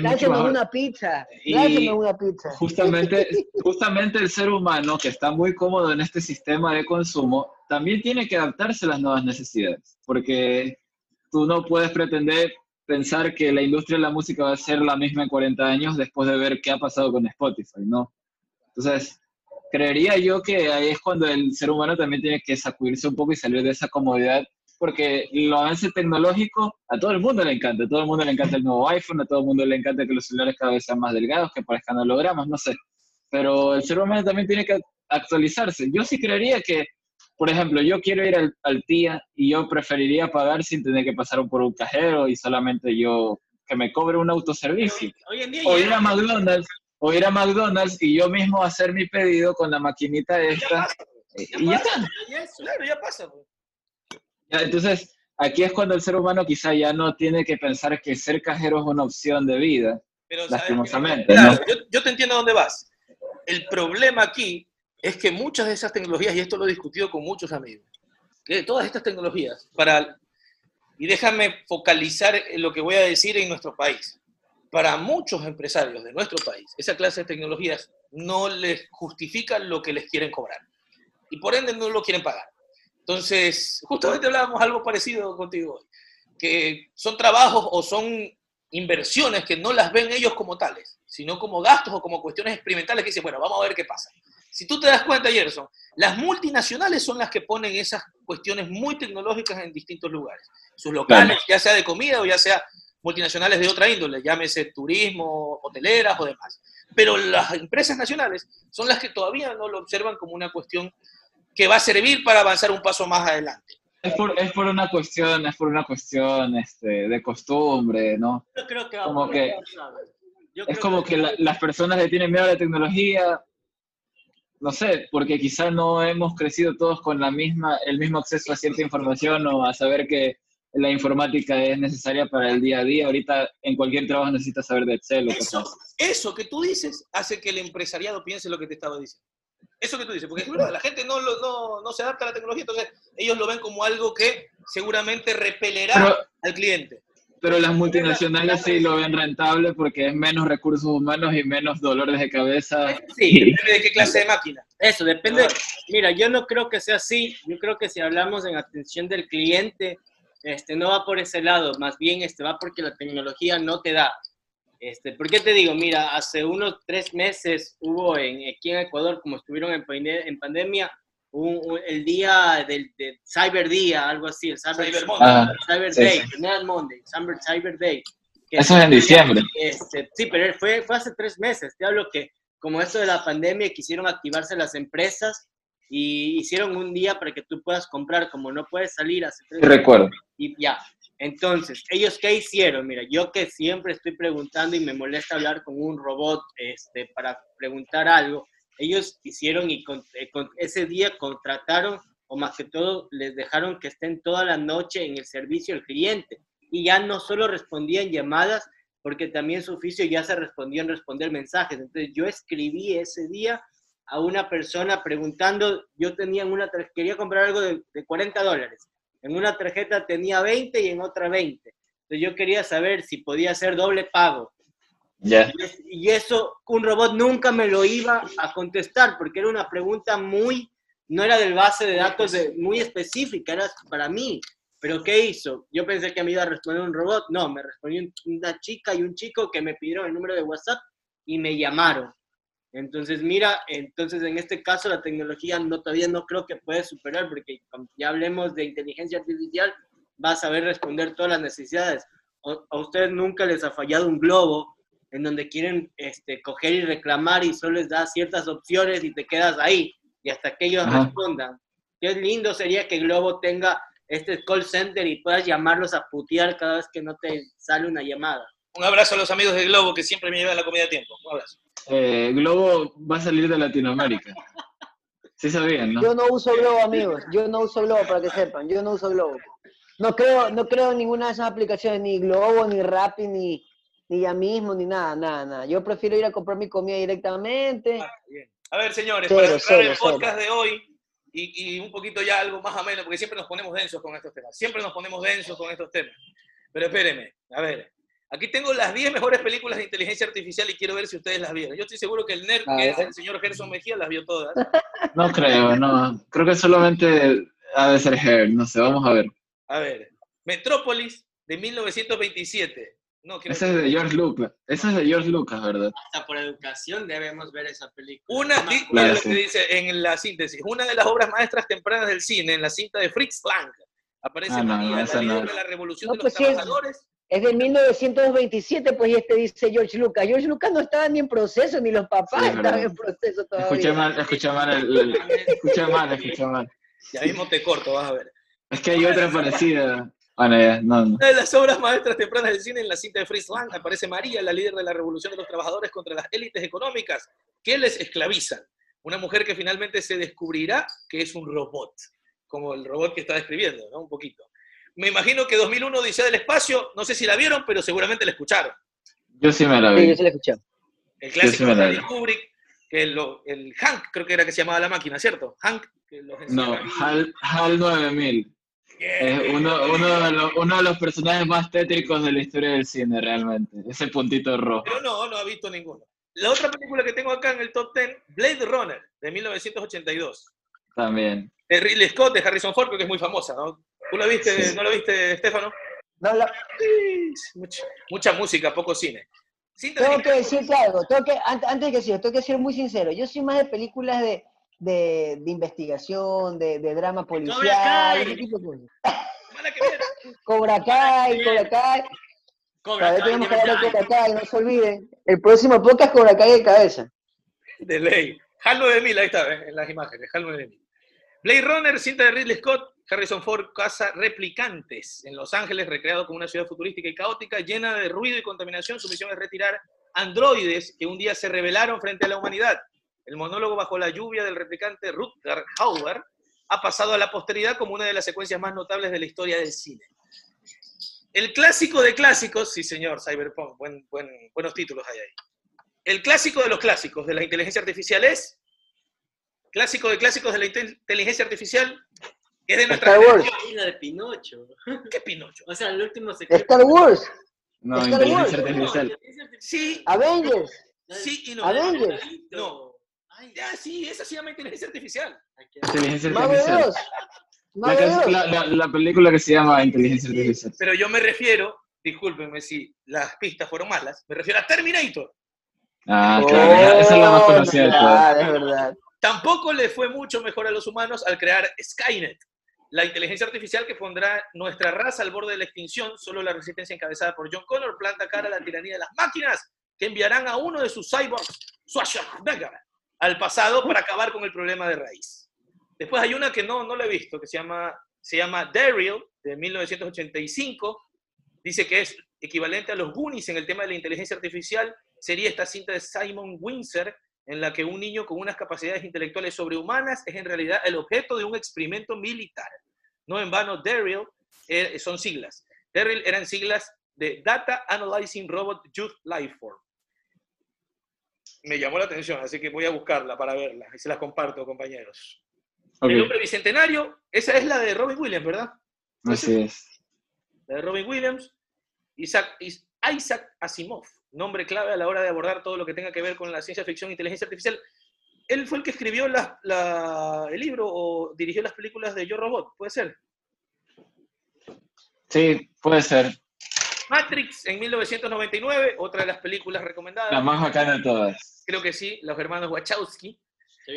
Speaker 2: Mejor.
Speaker 4: una pizza, lánzanos una pizza.
Speaker 2: Justamente, *laughs* justamente el ser humano que está muy cómodo en este sistema de consumo también tiene que adaptarse a las nuevas necesidades, porque tú no puedes pretender pensar que la industria de la música va a ser la misma en 40 años después de ver qué ha pasado con Spotify, ¿no? Entonces, creería yo que ahí es cuando el ser humano también tiene que sacudirse un poco y salir de esa comodidad, porque el avance tecnológico a todo el mundo le encanta, a todo el mundo le encanta el nuevo iPhone, a todo el mundo le encanta que los celulares cada vez sean más delgados, que parezcan hologramas, no sé. Pero el ser humano también tiene que actualizarse. Yo sí creería que, por ejemplo, yo quiero ir al, al tía y yo preferiría pagar sin tener que pasar por un cajero y solamente yo que me cobre un autoservicio
Speaker 3: Hoy en día
Speaker 2: o ir a McDonald's, o ir a McDonald's y yo mismo hacer mi pedido con la maquinita esta. eh, Y ya está.
Speaker 3: ya eso.
Speaker 1: Claro, ya pasa. pues.
Speaker 2: Entonces, aquí es cuando el ser humano quizá ya no tiene que pensar que ser cajero es una opción de vida,
Speaker 1: Pero, ¿sabes
Speaker 2: lastimosamente.
Speaker 1: Claro,
Speaker 2: ¿no?
Speaker 1: yo, yo te entiendo dónde vas. El problema aquí es que muchas de esas tecnologías, y esto lo he discutido con muchos amigos, que todas estas tecnologías, para, y déjame focalizar en lo que voy a decir en nuestro país, para muchos empresarios de nuestro país, esa clase de tecnologías no les justifica lo que les quieren cobrar. Y por ende no lo quieren pagar. Entonces, justamente hablábamos algo parecido contigo hoy, que son trabajos o son inversiones que no las ven ellos como tales, sino como gastos o como cuestiones experimentales que dicen, bueno, vamos a ver qué pasa. Si tú te das cuenta, Gerson, las multinacionales son las que ponen esas cuestiones muy tecnológicas en distintos lugares. Sus locales, ya sea de comida o ya sea multinacionales de otra índole, llámese turismo, hoteleras o demás. Pero las empresas nacionales son las que todavía no lo observan como una cuestión que va a servir para avanzar un paso más adelante.
Speaker 2: Es por, es por una cuestión, es por una cuestión este, de costumbre, ¿no?
Speaker 3: Yo creo que
Speaker 2: Como que-.
Speaker 3: Yo
Speaker 2: Es
Speaker 3: creo
Speaker 2: como que la- las personas le tienen miedo a la tecnología, no sé, porque quizás no hemos crecido todos con la misma, el mismo acceso a cierta información o a saber que la informática es necesaria para el día a día. Ahorita en cualquier trabajo necesitas saber de Excel o
Speaker 1: Eso, eso que tú dices hace que el empresariado piense lo que te estaba diciendo. Eso que tú dices, porque es verdad, la gente no, lo- no, no se adapta a la tecnología, entonces ellos lo ven como algo que seguramente repelerá
Speaker 2: Pero,
Speaker 1: al cliente.
Speaker 2: pero las multinacionales sí lo ven rentable porque es menos recursos humanos y menos dolores de cabeza.
Speaker 3: Sí,
Speaker 1: Depende de qué clase de máquina.
Speaker 3: Eso, depende. Mira, yo no creo que sea así. Yo creo que si hablamos en atención del cliente, este, no va por ese lado. Más bien este, va porque la tecnología no te da. Este, ¿Por qué te digo? Mira, hace unos tres meses hubo en, aquí en Ecuador, como estuvieron en, en pandemia, un- un- el día del, del Cyber Día, algo así, el Cyber,
Speaker 1: Cyber Monday.
Speaker 2: Ah,
Speaker 3: Cyber
Speaker 2: sí,
Speaker 3: Day,
Speaker 2: sí.
Speaker 3: no Monday, Cyber, Cyber Day. que
Speaker 2: Eso es en diciembre.
Speaker 3: este, sí, pero fue, fue hace tres meses. Te hablo que como esto de la pandemia quisieron activarse las empresas y hicieron un día para que tú puedas comprar, como no puedes salir hace tres
Speaker 2: recuerdo.
Speaker 3: y ya. Entonces, ¿ellos qué hicieron? Mira, yo que siempre estoy preguntando y me molesta hablar con un robot este, para preguntar algo, ellos hicieron y con- eh, con- ese día contrataron, o más que todo, les dejaron que estén toda la noche en el servicio al cliente. Y ya no solo respondían llamadas, porque también su oficio ya se respondió en responder mensajes. Entonces, yo escribí ese día a una persona preguntando, yo tenía una, quería comprar algo de, de 40 dólares. En una tarjeta tenía 20 y en otra 20. Entonces yo quería saber si podía hacer doble pago.
Speaker 2: Ya.
Speaker 3: Y es- Y eso un robot nunca me lo iba a contestar porque era una pregunta muy, no era del base de datos de- muy específica, era para mí. Pero ¿qué hizo? Yo pensé que me iba a responder un robot. No, me respondió un- una chica y un chico que me pidieron el número de WhatsApp y me llamaron. Entonces, mira, entonces en este caso la tecnología no, todavía no creo que puede superar, porque ya hablemos de inteligencia artificial, va a saber responder todas las necesidades. O- a ustedes nunca les ha fallado un globo en donde quieren este, coger y reclamar y solo les da ciertas opciones y te quedas ahí y hasta que ellos
Speaker 2: Ajá.
Speaker 3: respondan. Qué lindo sería que Globo tenga este call center y puedas llamarlos a putear cada vez que no te sale una llamada.
Speaker 1: Un abrazo a los amigos de Globo que siempre me llevan la comida a tiempo. Un abrazo.
Speaker 2: Eh, Globo va a salir de Latinoamérica. Sí sabían, ¿no?
Speaker 4: Yo no uso Globo, amigos. Yo no uso Globo, para que sepan. Yo no uso Globo. No creo, no creo en ninguna de esas aplicaciones, ni Globo, ni Rappi, ni, ni ya mismo, ni nada, nada, nada. Yo prefiero ir a comprar mi comida directamente.
Speaker 1: A ver, señores,
Speaker 4: Cero,
Speaker 1: para cerrar
Speaker 4: cero,
Speaker 1: el podcast de hoy y, y un poquito ya algo más ameno, porque siempre nos ponemos densos con estos temas. Siempre nos ponemos densos con estos temas. Pero espérenme, a ver. Aquí tengo las 10 mejores películas de inteligencia artificial y quiero ver si ustedes las vieron. Yo estoy seguro que el nerd, que es el señor Gerson Mejía, las vio todas.
Speaker 2: No creo, no. Creo que solamente ha de ser Hair, no sé, vamos a ver.
Speaker 1: A ver, Metrópolis de 1927. No,
Speaker 2: Ese es de George Lucas. Ese es de George Lucas, ¿verdad?
Speaker 3: Hasta por educación debemos ver esa película.
Speaker 1: Una,
Speaker 3: No
Speaker 2: Claro,
Speaker 1: lo
Speaker 2: sí.
Speaker 1: que dice en la síntesis, una de las obras maestras tempranas del cine, en la cinta de Fritz Lang. Aparece
Speaker 2: Ah, no,
Speaker 1: María,
Speaker 2: no,
Speaker 1: la
Speaker 2: esa
Speaker 1: líder
Speaker 2: no.
Speaker 1: de la revolución
Speaker 4: No,
Speaker 1: de los
Speaker 4: pues es-
Speaker 1: trabajadores.
Speaker 4: Es de 1927, pues, y este dice George Lucas. George Lucas no estaba ni en proceso, ni los papás
Speaker 2: Sí, es
Speaker 4: estaban en proceso todavía.
Speaker 2: Escuché mal, escuché mal, el- el- escuché mal, escuché mal.
Speaker 1: Ya mismo te corto, vas a ver.
Speaker 2: Es que hay otra parecida. Bueno, ya, no, no.
Speaker 1: Una de las obras maestras tempranas del cine en la cinta de Fritz Lang aparece María, la líder de la revolución de los trabajadores contra las élites económicas que les esclavizan. Una mujer que finalmente se descubrirá que es un robot, como el robot que está describiendo, ¿no? Un poquito. Me imagino que 2001 Odisea del Espacio, no sé si la vieron, pero seguramente la escucharon.
Speaker 2: Yo sí me la
Speaker 4: Sí,
Speaker 2: vi.
Speaker 4: yo sí la escuché.
Speaker 1: El
Speaker 2: Sí,
Speaker 1: clásico
Speaker 2: sí
Speaker 1: de Stanley. Kubrick, que lo- el Hank, creo que era que se llamaba la máquina, ¿cierto? Hank, que los
Speaker 2: No. HAL, HAL 9000.
Speaker 1: Yeah.
Speaker 2: Es uno, uno, de los, uno de los personajes más tétricos de la historia del cine, realmente. Ese puntito rojo.
Speaker 1: Pero no, no ha visto ninguno. La otra película que tengo acá en el top 10, Blade Runner, de 1982.
Speaker 2: También.
Speaker 1: De Ridley Scott, de Harrison Ford, creo que es muy famosa, ¿no? ¿Tú la viste,
Speaker 2: Sí.
Speaker 1: no la viste, Estefano?
Speaker 4: No, la-
Speaker 1: mucha, mucha música, poco cine.
Speaker 4: Tengo
Speaker 1: de-
Speaker 4: que decirte algo, tengo que, an- antes de que siga, tengo que ser muy sincero. Yo soy más de películas de, de, de investigación, de, de drama policial,
Speaker 3: Kai.
Speaker 4: ese tipo de cosas. Cobra Kai, *laughs* Cobra Kai.
Speaker 3: Cobra Kai,
Speaker 4: tenemos que hablar de
Speaker 3: Cobra
Speaker 4: Cobra Kai, no se olviden. El próximo podcast Cobra Kai de cabeza.
Speaker 1: De ley. HAL 9000, ahí está, ¿eh? en las imágenes, HAL 9000. Blade Runner, cinta de Ridley Scott, Harrison Ford caza replicantes en Los Ángeles, recreado como una ciudad futurística y caótica, llena de ruido y contaminación. Su misión es retirar androides que un día se rebelaron frente a la humanidad. El monólogo bajo la lluvia del replicante Rutger Hauer ha pasado a la posteridad como una de las secuencias más notables de la historia del cine. El clásico de clásicos, sí señor, Cyberpunk, buen- buen- buenos títulos hay ahí. El clásico de los clásicos de la inteligencia artificial es. Clásico de clásicos de la inte- inteligencia artificial es de nuestra
Speaker 4: Star Wars.
Speaker 3: de Pinocho.
Speaker 1: ¿Qué Pinocho?
Speaker 3: O sea, el último se
Speaker 4: Star Wars,
Speaker 2: No,
Speaker 4: Star
Speaker 2: inteligencia
Speaker 4: Wars.
Speaker 2: artificial.
Speaker 1: Sí,
Speaker 4: Avengers.
Speaker 1: sí y no.
Speaker 4: Avengers.
Speaker 1: No.
Speaker 3: Ay,
Speaker 1: Ya, sí, esa se llama inteligencia artificial.
Speaker 2: Inteligencia artificial. La, que- la- la- la película que se llama Inteligencia Artificial.
Speaker 1: Pero yo me refiero, discúlpenme si las pistas fueron malas, me refiero a Terminator.
Speaker 2: Ah,
Speaker 4: Oh,
Speaker 2: claro, esa- esa es la más conocida
Speaker 4: verdad, es verdad.
Speaker 1: Tampoco le fue mucho mejor a los humanos al crear Skynet, la inteligencia artificial que pondrá nuestra raza al borde de la extinción. Solo la resistencia encabezada por John Connor planta cara a la tiranía de las máquinas que enviarán a uno de sus cyborgs, Schwarzenegger, al pasado para acabar con el problema de raíz. Después hay una que no, no la he visto, que se llama, se llama Daryl, de 1985. Dice que es equivalente a los Goonies en el tema de la inteligencia artificial. Sería esta cinta de Simon Windsor, en la que un niño con unas capacidades intelectuales sobrehumanas es en realidad el objeto de un experimento militar. No en vano, Daryl eh, son siglas. Daryl eran siglas de Data Analyzing Robot Youth Lifeform. Me llamó la atención, así que voy a buscarla para verla y se las comparto, compañeros. El hombre bicentenario, esa es la de Robin Williams, ¿verdad?
Speaker 2: así es.
Speaker 1: La de Robin Williams. Isaac, Is- Isaac Asimov, nombre clave a la hora de abordar todo lo que tenga que ver con la ciencia ficción e inteligencia artificial. Él fue el que escribió la- la- el libro o dirigió las películas de Yo Robot, ¿puede ser?
Speaker 2: Sí, puede ser.
Speaker 1: Matrix en 1999, otra de las películas recomendadas.
Speaker 2: La más bacana de todas.
Speaker 1: Creo que sí, los hermanos Wachowski.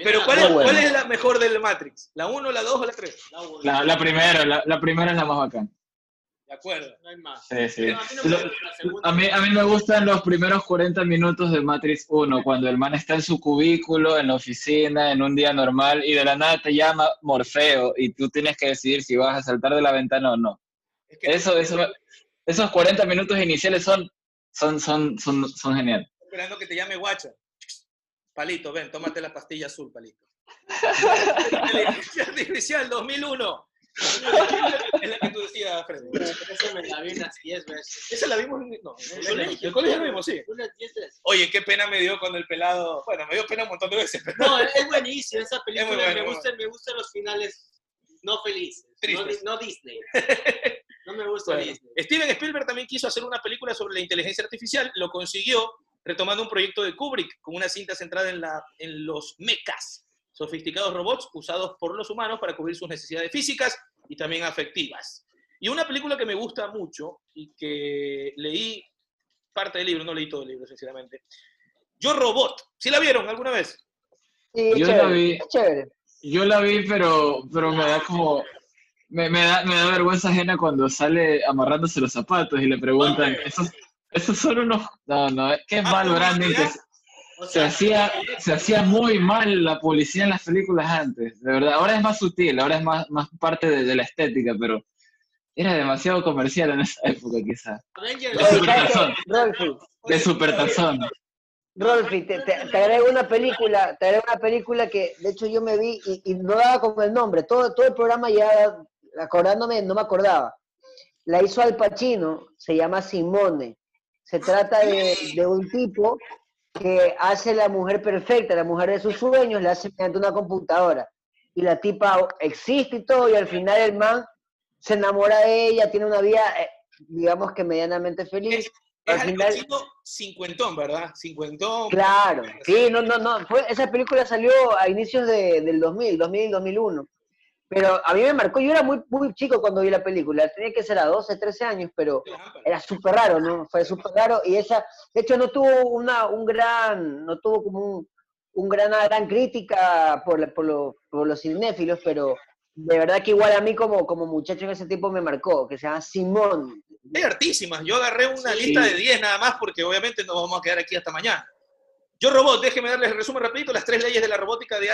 Speaker 1: Pero ¿cuál es,
Speaker 4: buena.
Speaker 1: cuál es la mejor del Matrix? ¿La 1, la 2 o la 3?
Speaker 3: la uno.
Speaker 2: La, la primera, la, la primera es la más bacana.
Speaker 1: De acuerdo.
Speaker 3: No hay más.
Speaker 2: Sí, sí.
Speaker 3: A mí no
Speaker 2: Lo-. A mí, a mí me gustan los primeros 40 minutos de Matrix 1, cuando el man está en su cubículo, en la oficina, en un día normal, y de la nada te llama Morfeo, y tú tienes que decidir si vas a saltar de la ventana o no.
Speaker 1: Es que
Speaker 2: Eso, eso, esos 40 minutos iniciales son, son, son, son, son geniales.
Speaker 1: esperando que te llame guacha. Palito, ven, tómate la pastilla azul, Palito. Inteligencia Artificial 2001. *laughs* Es la que tú decías, Freddy.
Speaker 3: Esa me la vi unas 10 veces.
Speaker 1: Esa la vimos en... No,
Speaker 3: ¿El
Speaker 1: en
Speaker 3: colegio?
Speaker 1: el colegio la vimos, sí.
Speaker 3: Unas 10 veces.
Speaker 1: Oye, qué pena me dio cuando el pelado... Bueno, me dio pena un montón de veces, pero...
Speaker 3: No, es buenísima esa película.
Speaker 1: Es muy buena,
Speaker 3: me, gustan, me gustan los finales no felices. No,
Speaker 1: Tristes.
Speaker 3: no Disney. *laughs* No me gusta
Speaker 1: Bueno,
Speaker 3: Disney.
Speaker 1: Steven Spielberg también quiso hacer una película sobre la inteligencia artificial, lo consiguió retomando un proyecto de Kubrick con una cinta centrada en, la, en los mechas, sofisticados robots usados por los humanos para cubrir sus necesidades físicas y también afectivas. Y una película que me gusta mucho y que leí parte del libro, no leí todo el libro, sinceramente. Yo Robot, ¿sí la vieron alguna vez?
Speaker 4: Sí, es
Speaker 2: Yo la vi.
Speaker 4: es chévere.
Speaker 2: Yo la vi, pero, pero me da como... Me, me da, me da vergüenza ajena cuando sale amarrándose los zapatos y le preguntan, esos, esos son unos... No, no, qué
Speaker 1: Ah,
Speaker 2: mal branding que, se hacía, se hacía muy mal la policía en las películas antes, de verdad. Ahora es más sutil, ahora es más, más parte de, de la estética, pero era demasiado comercial en esa época, quizás. De supertazón,
Speaker 4: Rolfi,
Speaker 2: de supertazón.
Speaker 4: Rolfi, te, te, te agrego una película, te agrego una película que de hecho yo me vi y, y no daba con el nombre, todo, todo el programa ya acordándome, no me acordaba. la hizo Al Pacino, se llama Simone. Se trata de, de un tipo que hace la mujer perfecta, la mujer de sus sueños, la hace mediante una computadora. Y la tipa existe y todo, y al final el man se enamora de ella, tiene una vida, eh, digamos que medianamente feliz.
Speaker 1: Es
Speaker 4: Al
Speaker 1: Al
Speaker 4: final-
Speaker 1: cincuentón, ¿verdad? Cincuentón.
Speaker 4: Claro, sí, no, no, no. Fue, esa película salió a inicios de- del 2000, 2000, 2001. Pero a mí me marcó, yo era muy, muy chico cuando vi la película, tenía que ser a 12, 13 años, pero era súper raro, ¿no? Fue súper raro y esa, de hecho no tuvo una, un gran, no tuvo como un, un gran, una gran crítica por, la- por, lo- por los cinéfilos, pero de verdad que igual a mí como, como muchacho en ese tiempo me marcó, que se llama Simón.
Speaker 1: Hay hartísimas. Yo agarré una
Speaker 2: Sí.
Speaker 1: lista de 10 nada más porque obviamente nos vamos a quedar aquí hasta mañana. Yo Robot, déjeme darles el resumen rapidito. Las tres leyes de la robótica de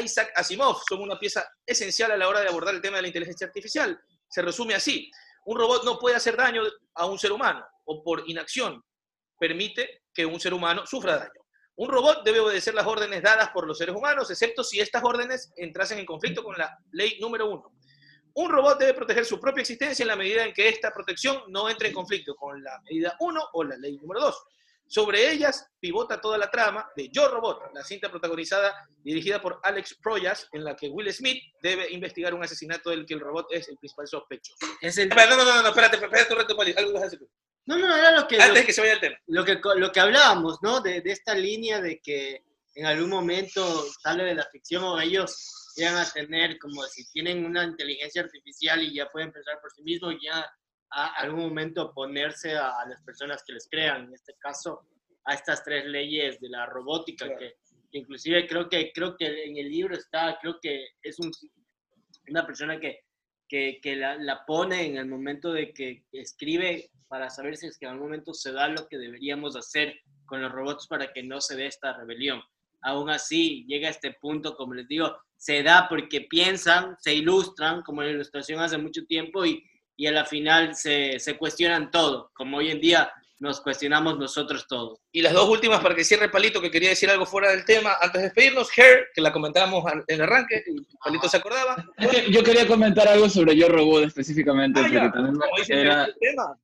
Speaker 1: Isaac Asimov son una pieza esencial a la hora de abordar el tema de la inteligencia artificial. Se resume así. Un robot no puede hacer daño a un ser humano o por inacción permite que un ser humano sufra daño. Un robot debe obedecer las órdenes dadas por los seres humanos, excepto si estas órdenes entrasen en conflicto con la ley número uno. Un robot debe proteger su propia existencia en la medida en que esta protección no entre en conflicto con la medida 1 o la ley número 2. Sobre ellas pivota toda la trama de Yo Robot, la cinta protagonizada dirigida por Alex Proyas, en la que Will Smith debe investigar un asesinato del que el robot es el principal sospechoso.
Speaker 3: Es el...
Speaker 1: No, no, no, no, espérate, espérate un rato, Pali, algo vas a decir tú.
Speaker 3: No, no, era lo que,
Speaker 1: Antes
Speaker 3: lo,
Speaker 1: que se vaya el tema.
Speaker 3: lo que, lo que hablábamos, ¿no? De, de esta línea de que en algún momento sale de la ficción o ellos llegan a tener, como si tienen una inteligencia artificial y ya pueden pensar por sí mismos, ya a algún momento ponerse a, las personas que les crean, en este caso, a estas tres leyes de la robótica,
Speaker 1: Claro.
Speaker 3: que, que inclusive creo que, creo que en el libro está, creo que es un, una persona que, que, que la, la pone en el momento de que escribe para saber si es que en algún momento se da lo que deberíamos hacer con los robots para que no se dé esta rebelión. Aún así, llega a este punto, como les digo, se da porque piensan, se ilustran, como la ilustración hace mucho tiempo, y, y a la final se, se cuestionan todo, como hoy en día nos cuestionamos nosotros todos.
Speaker 1: Y las dos últimas para que cierre Palito, que quería decir algo fuera del tema antes de despedirnos. Hair, que la comentábamos en el arranque, y Palito se acordaba.
Speaker 2: Es *laughs* que yo quería comentar algo sobre Yo Robot específicamente,
Speaker 1: Ah,
Speaker 2: porque
Speaker 1: ya.
Speaker 2: también era,
Speaker 1: el tema.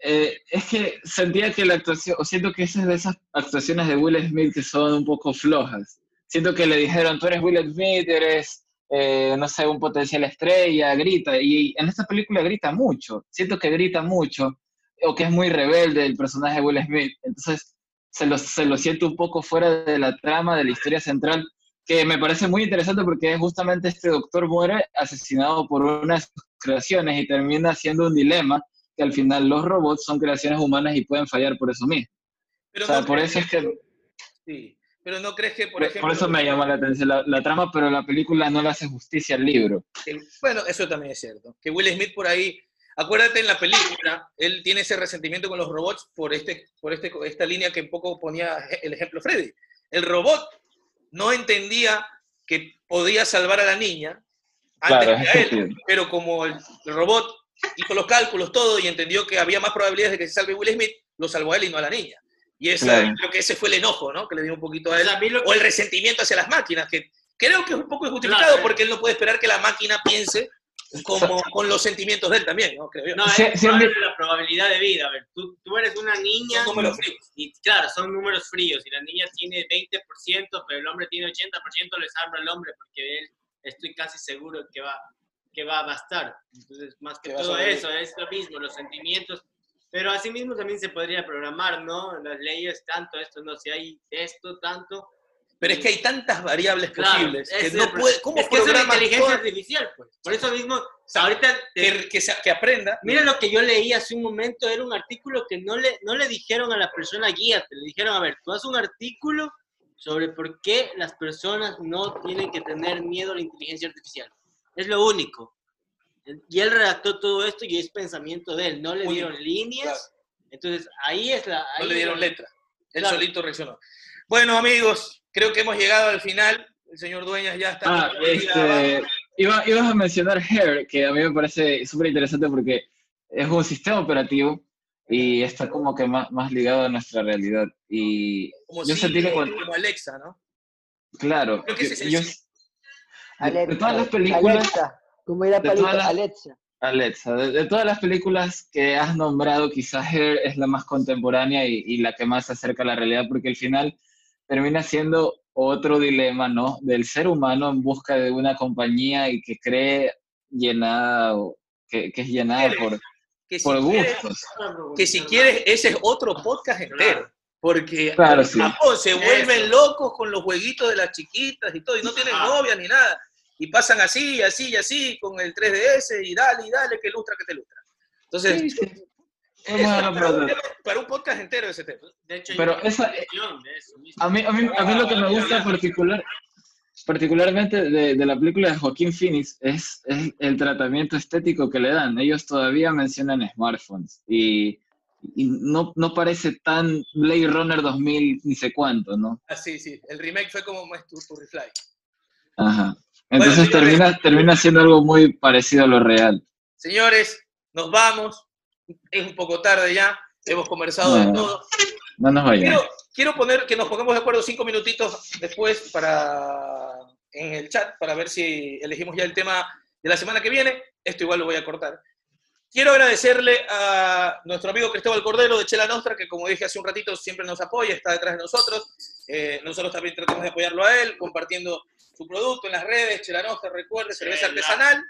Speaker 2: eh, es que sentía que la actuación, o siento que esas de esas actuaciones de Will Smith que son un poco flojas. Siento que le dijeron, tú eres Will Smith, eres, eh, no sé, un potencial estrella, grita. Y en esta película grita mucho. Siento que grita mucho, o que es muy rebelde el personaje de Will Smith. Entonces, se lo, se lo siento un poco fuera de la trama, de la historia central, que me parece muy interesante porque justamente este doctor muere asesinado por unas creaciones y termina siendo un dilema que al final los robots son creaciones humanas y pueden fallar por eso mismo.
Speaker 1: Pero
Speaker 2: o sea,
Speaker 1: no
Speaker 2: por eso es que,
Speaker 1: Sí, pero no crees que, por
Speaker 2: por,
Speaker 1: ejemplo...
Speaker 2: eso me llama la atención la, la trama, pero la película no le hace justicia al libro.
Speaker 1: que- bueno, eso también es cierto. Que Will Smith por ahí, acuérdate en la película, él tiene ese resentimiento con los robots por, este, por este, esta línea que un poco ponía el ejemplo Freddy. El robot no entendía que podía salvar a la niña antes
Speaker 2: Claro,
Speaker 1: que a él, pero como el, el robot hizo los cálculos, todo, y entendió que había más probabilidades de que se salve Will Smith, lo salvó a él y no a la niña. Y esa,
Speaker 2: Claro.
Speaker 1: creo que ese fue el enojo, ¿no? Que le dio un poquito a
Speaker 3: O
Speaker 1: él.
Speaker 3: sea, a mí lo
Speaker 1: O el resentimiento hacia las máquinas, que creo que es un poco injustificado
Speaker 3: Claro.
Speaker 1: porque él no puede esperar que la máquina piense como con los sentimientos de él también, ¿no? Creo yo.
Speaker 3: No,
Speaker 2: Sí,
Speaker 3: es
Speaker 2: sí, mi-
Speaker 3: la probabilidad de vida. A ver, tú, tú eres una niña.
Speaker 1: Son números fríos.
Speaker 3: Y claro, son números fríos. Y la niña tiene 20%, pero el hombre tiene 80%, le salva al hombre porque él, estoy casi seguro que va, que va a bastar. Entonces, más que todo eso, es lo mismo, los sentimientos. Pero asimismo también se podría programar, ¿no? Las leyes, tanto esto, no, si hay esto, tanto.
Speaker 1: Pero es que hay tantas variables
Speaker 3: Claro,
Speaker 1: posibles que no puede. ¿Cómo
Speaker 3: es que es una inteligencia
Speaker 1: todas-
Speaker 3: artificial, pues. Por eso mismo, ahorita te-
Speaker 1: que, que, se- que aprenda?
Speaker 3: Mira lo que yo leí hace un momento, era un artículo que no le, no le dijeron a la persona guíate, le dijeron, a ver, tú haz un artículo sobre por qué las personas no tienen que tener miedo a la inteligencia artificial. Es lo único. Y él redactó todo esto y es pensamiento de él, no le dieron líneas. Entonces, ahí es la...
Speaker 1: No
Speaker 3: ahí
Speaker 1: le dieron letra. Él
Speaker 3: Claro.
Speaker 1: solito reaccionó. Bueno, amigos, creo que hemos llegado al final. El señor Dueñas ya está.
Speaker 2: Ah, este, iba, ibas a mencionar Hair, que a mí me parece súper interesante porque es un sistema operativo y está como que más, más ligado a nuestra realidad. Y
Speaker 1: como,
Speaker 2: yo
Speaker 1: si-
Speaker 2: sentí que cuando-
Speaker 1: como Alexa, ¿no?
Speaker 2: claro,
Speaker 1: Creo que ese es el
Speaker 2: yo-
Speaker 1: sí.
Speaker 2: de, de todas las películas,
Speaker 4: Alexa, como era
Speaker 2: de
Speaker 4: Palito,
Speaker 2: todas las-
Speaker 4: Alexa.
Speaker 2: Alexa, de, todas las películas que has nombrado, quizás Hair es la más contemporánea y, la que más se acerca a la realidad, porque al final termina siendo otro dilema, ¿no? Del ser humano en busca de una compañía y que cree llenada, que, que es llenada por, por gustos.
Speaker 1: que si quieres, ese es otro podcast entero. Porque claro, se vuelven locos con los jueguitos de las chiquitas y todo, y no tienen ah. novia ni nada y pasan así, así y así con el 3DS y dale y dale que lustra que te lustra. Entonces, para, un podcast entero ese tema.
Speaker 2: De hecho, pero esa, a, mí, a, mí, a mí lo que me gusta particular, particularmente de, de, la película de Joaquín Phoenix es, es, el tratamiento estético que le dan. Ellos todavía mencionan smartphones y, y no, no, parece tan Blade Runner 2000 ni sé cuánto, ¿no?
Speaker 1: Ah, sí, sí. El remake fue como más to Reply.
Speaker 2: Ajá. Entonces termina, termina siendo algo muy parecido a lo real.
Speaker 1: Señores, nos vamos. Es un poco tarde ya. Hemos conversado de todo.
Speaker 2: No nos vayamos.
Speaker 1: Quiero, poner que nos pongamos de acuerdo cinco minutitos después para en el chat para ver si elegimos ya el tema de la semana que viene. Esto igual lo voy a cortar. Quiero agradecerle a nuestro amigo Cristóbal Cordero de Chela Nostra, que como dije hace un ratito siempre nos apoya, está detrás de nosotros. Eh, nosotros también tratamos de apoyarlo a él, compartiendo su producto en las redes, Chelanoja, recuerde, cerveza artesanal,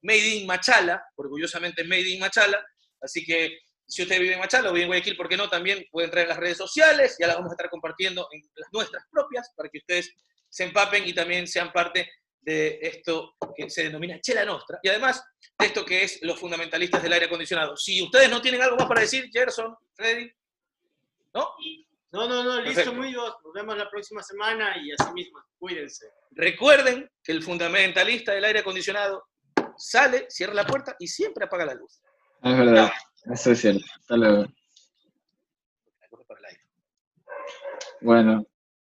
Speaker 1: made in Machala, orgullosamente made in Machala, así que si usted vive en Machala o vive en Guayaquil, ¿por qué no? También puede entrar en las redes sociales, ya las vamos a estar compartiendo en las nuestras propias, para que ustedes se empapen y también sean parte de esto que se denomina Chela Nostra, y además de esto que es los fundamentalistas del aire acondicionado. Si ustedes no tienen algo más para decir, Gerson, Freddy, ¿no?
Speaker 3: No, no, no, listo, muy bien. Nos vemos la próxima semana y así mismo, cuídense.
Speaker 1: Recuerden que el fundamentalista del aire acondicionado sale, cierra la puerta y siempre apaga la luz.
Speaker 2: Es verdad, eso es cierto. Hasta luego. Bueno.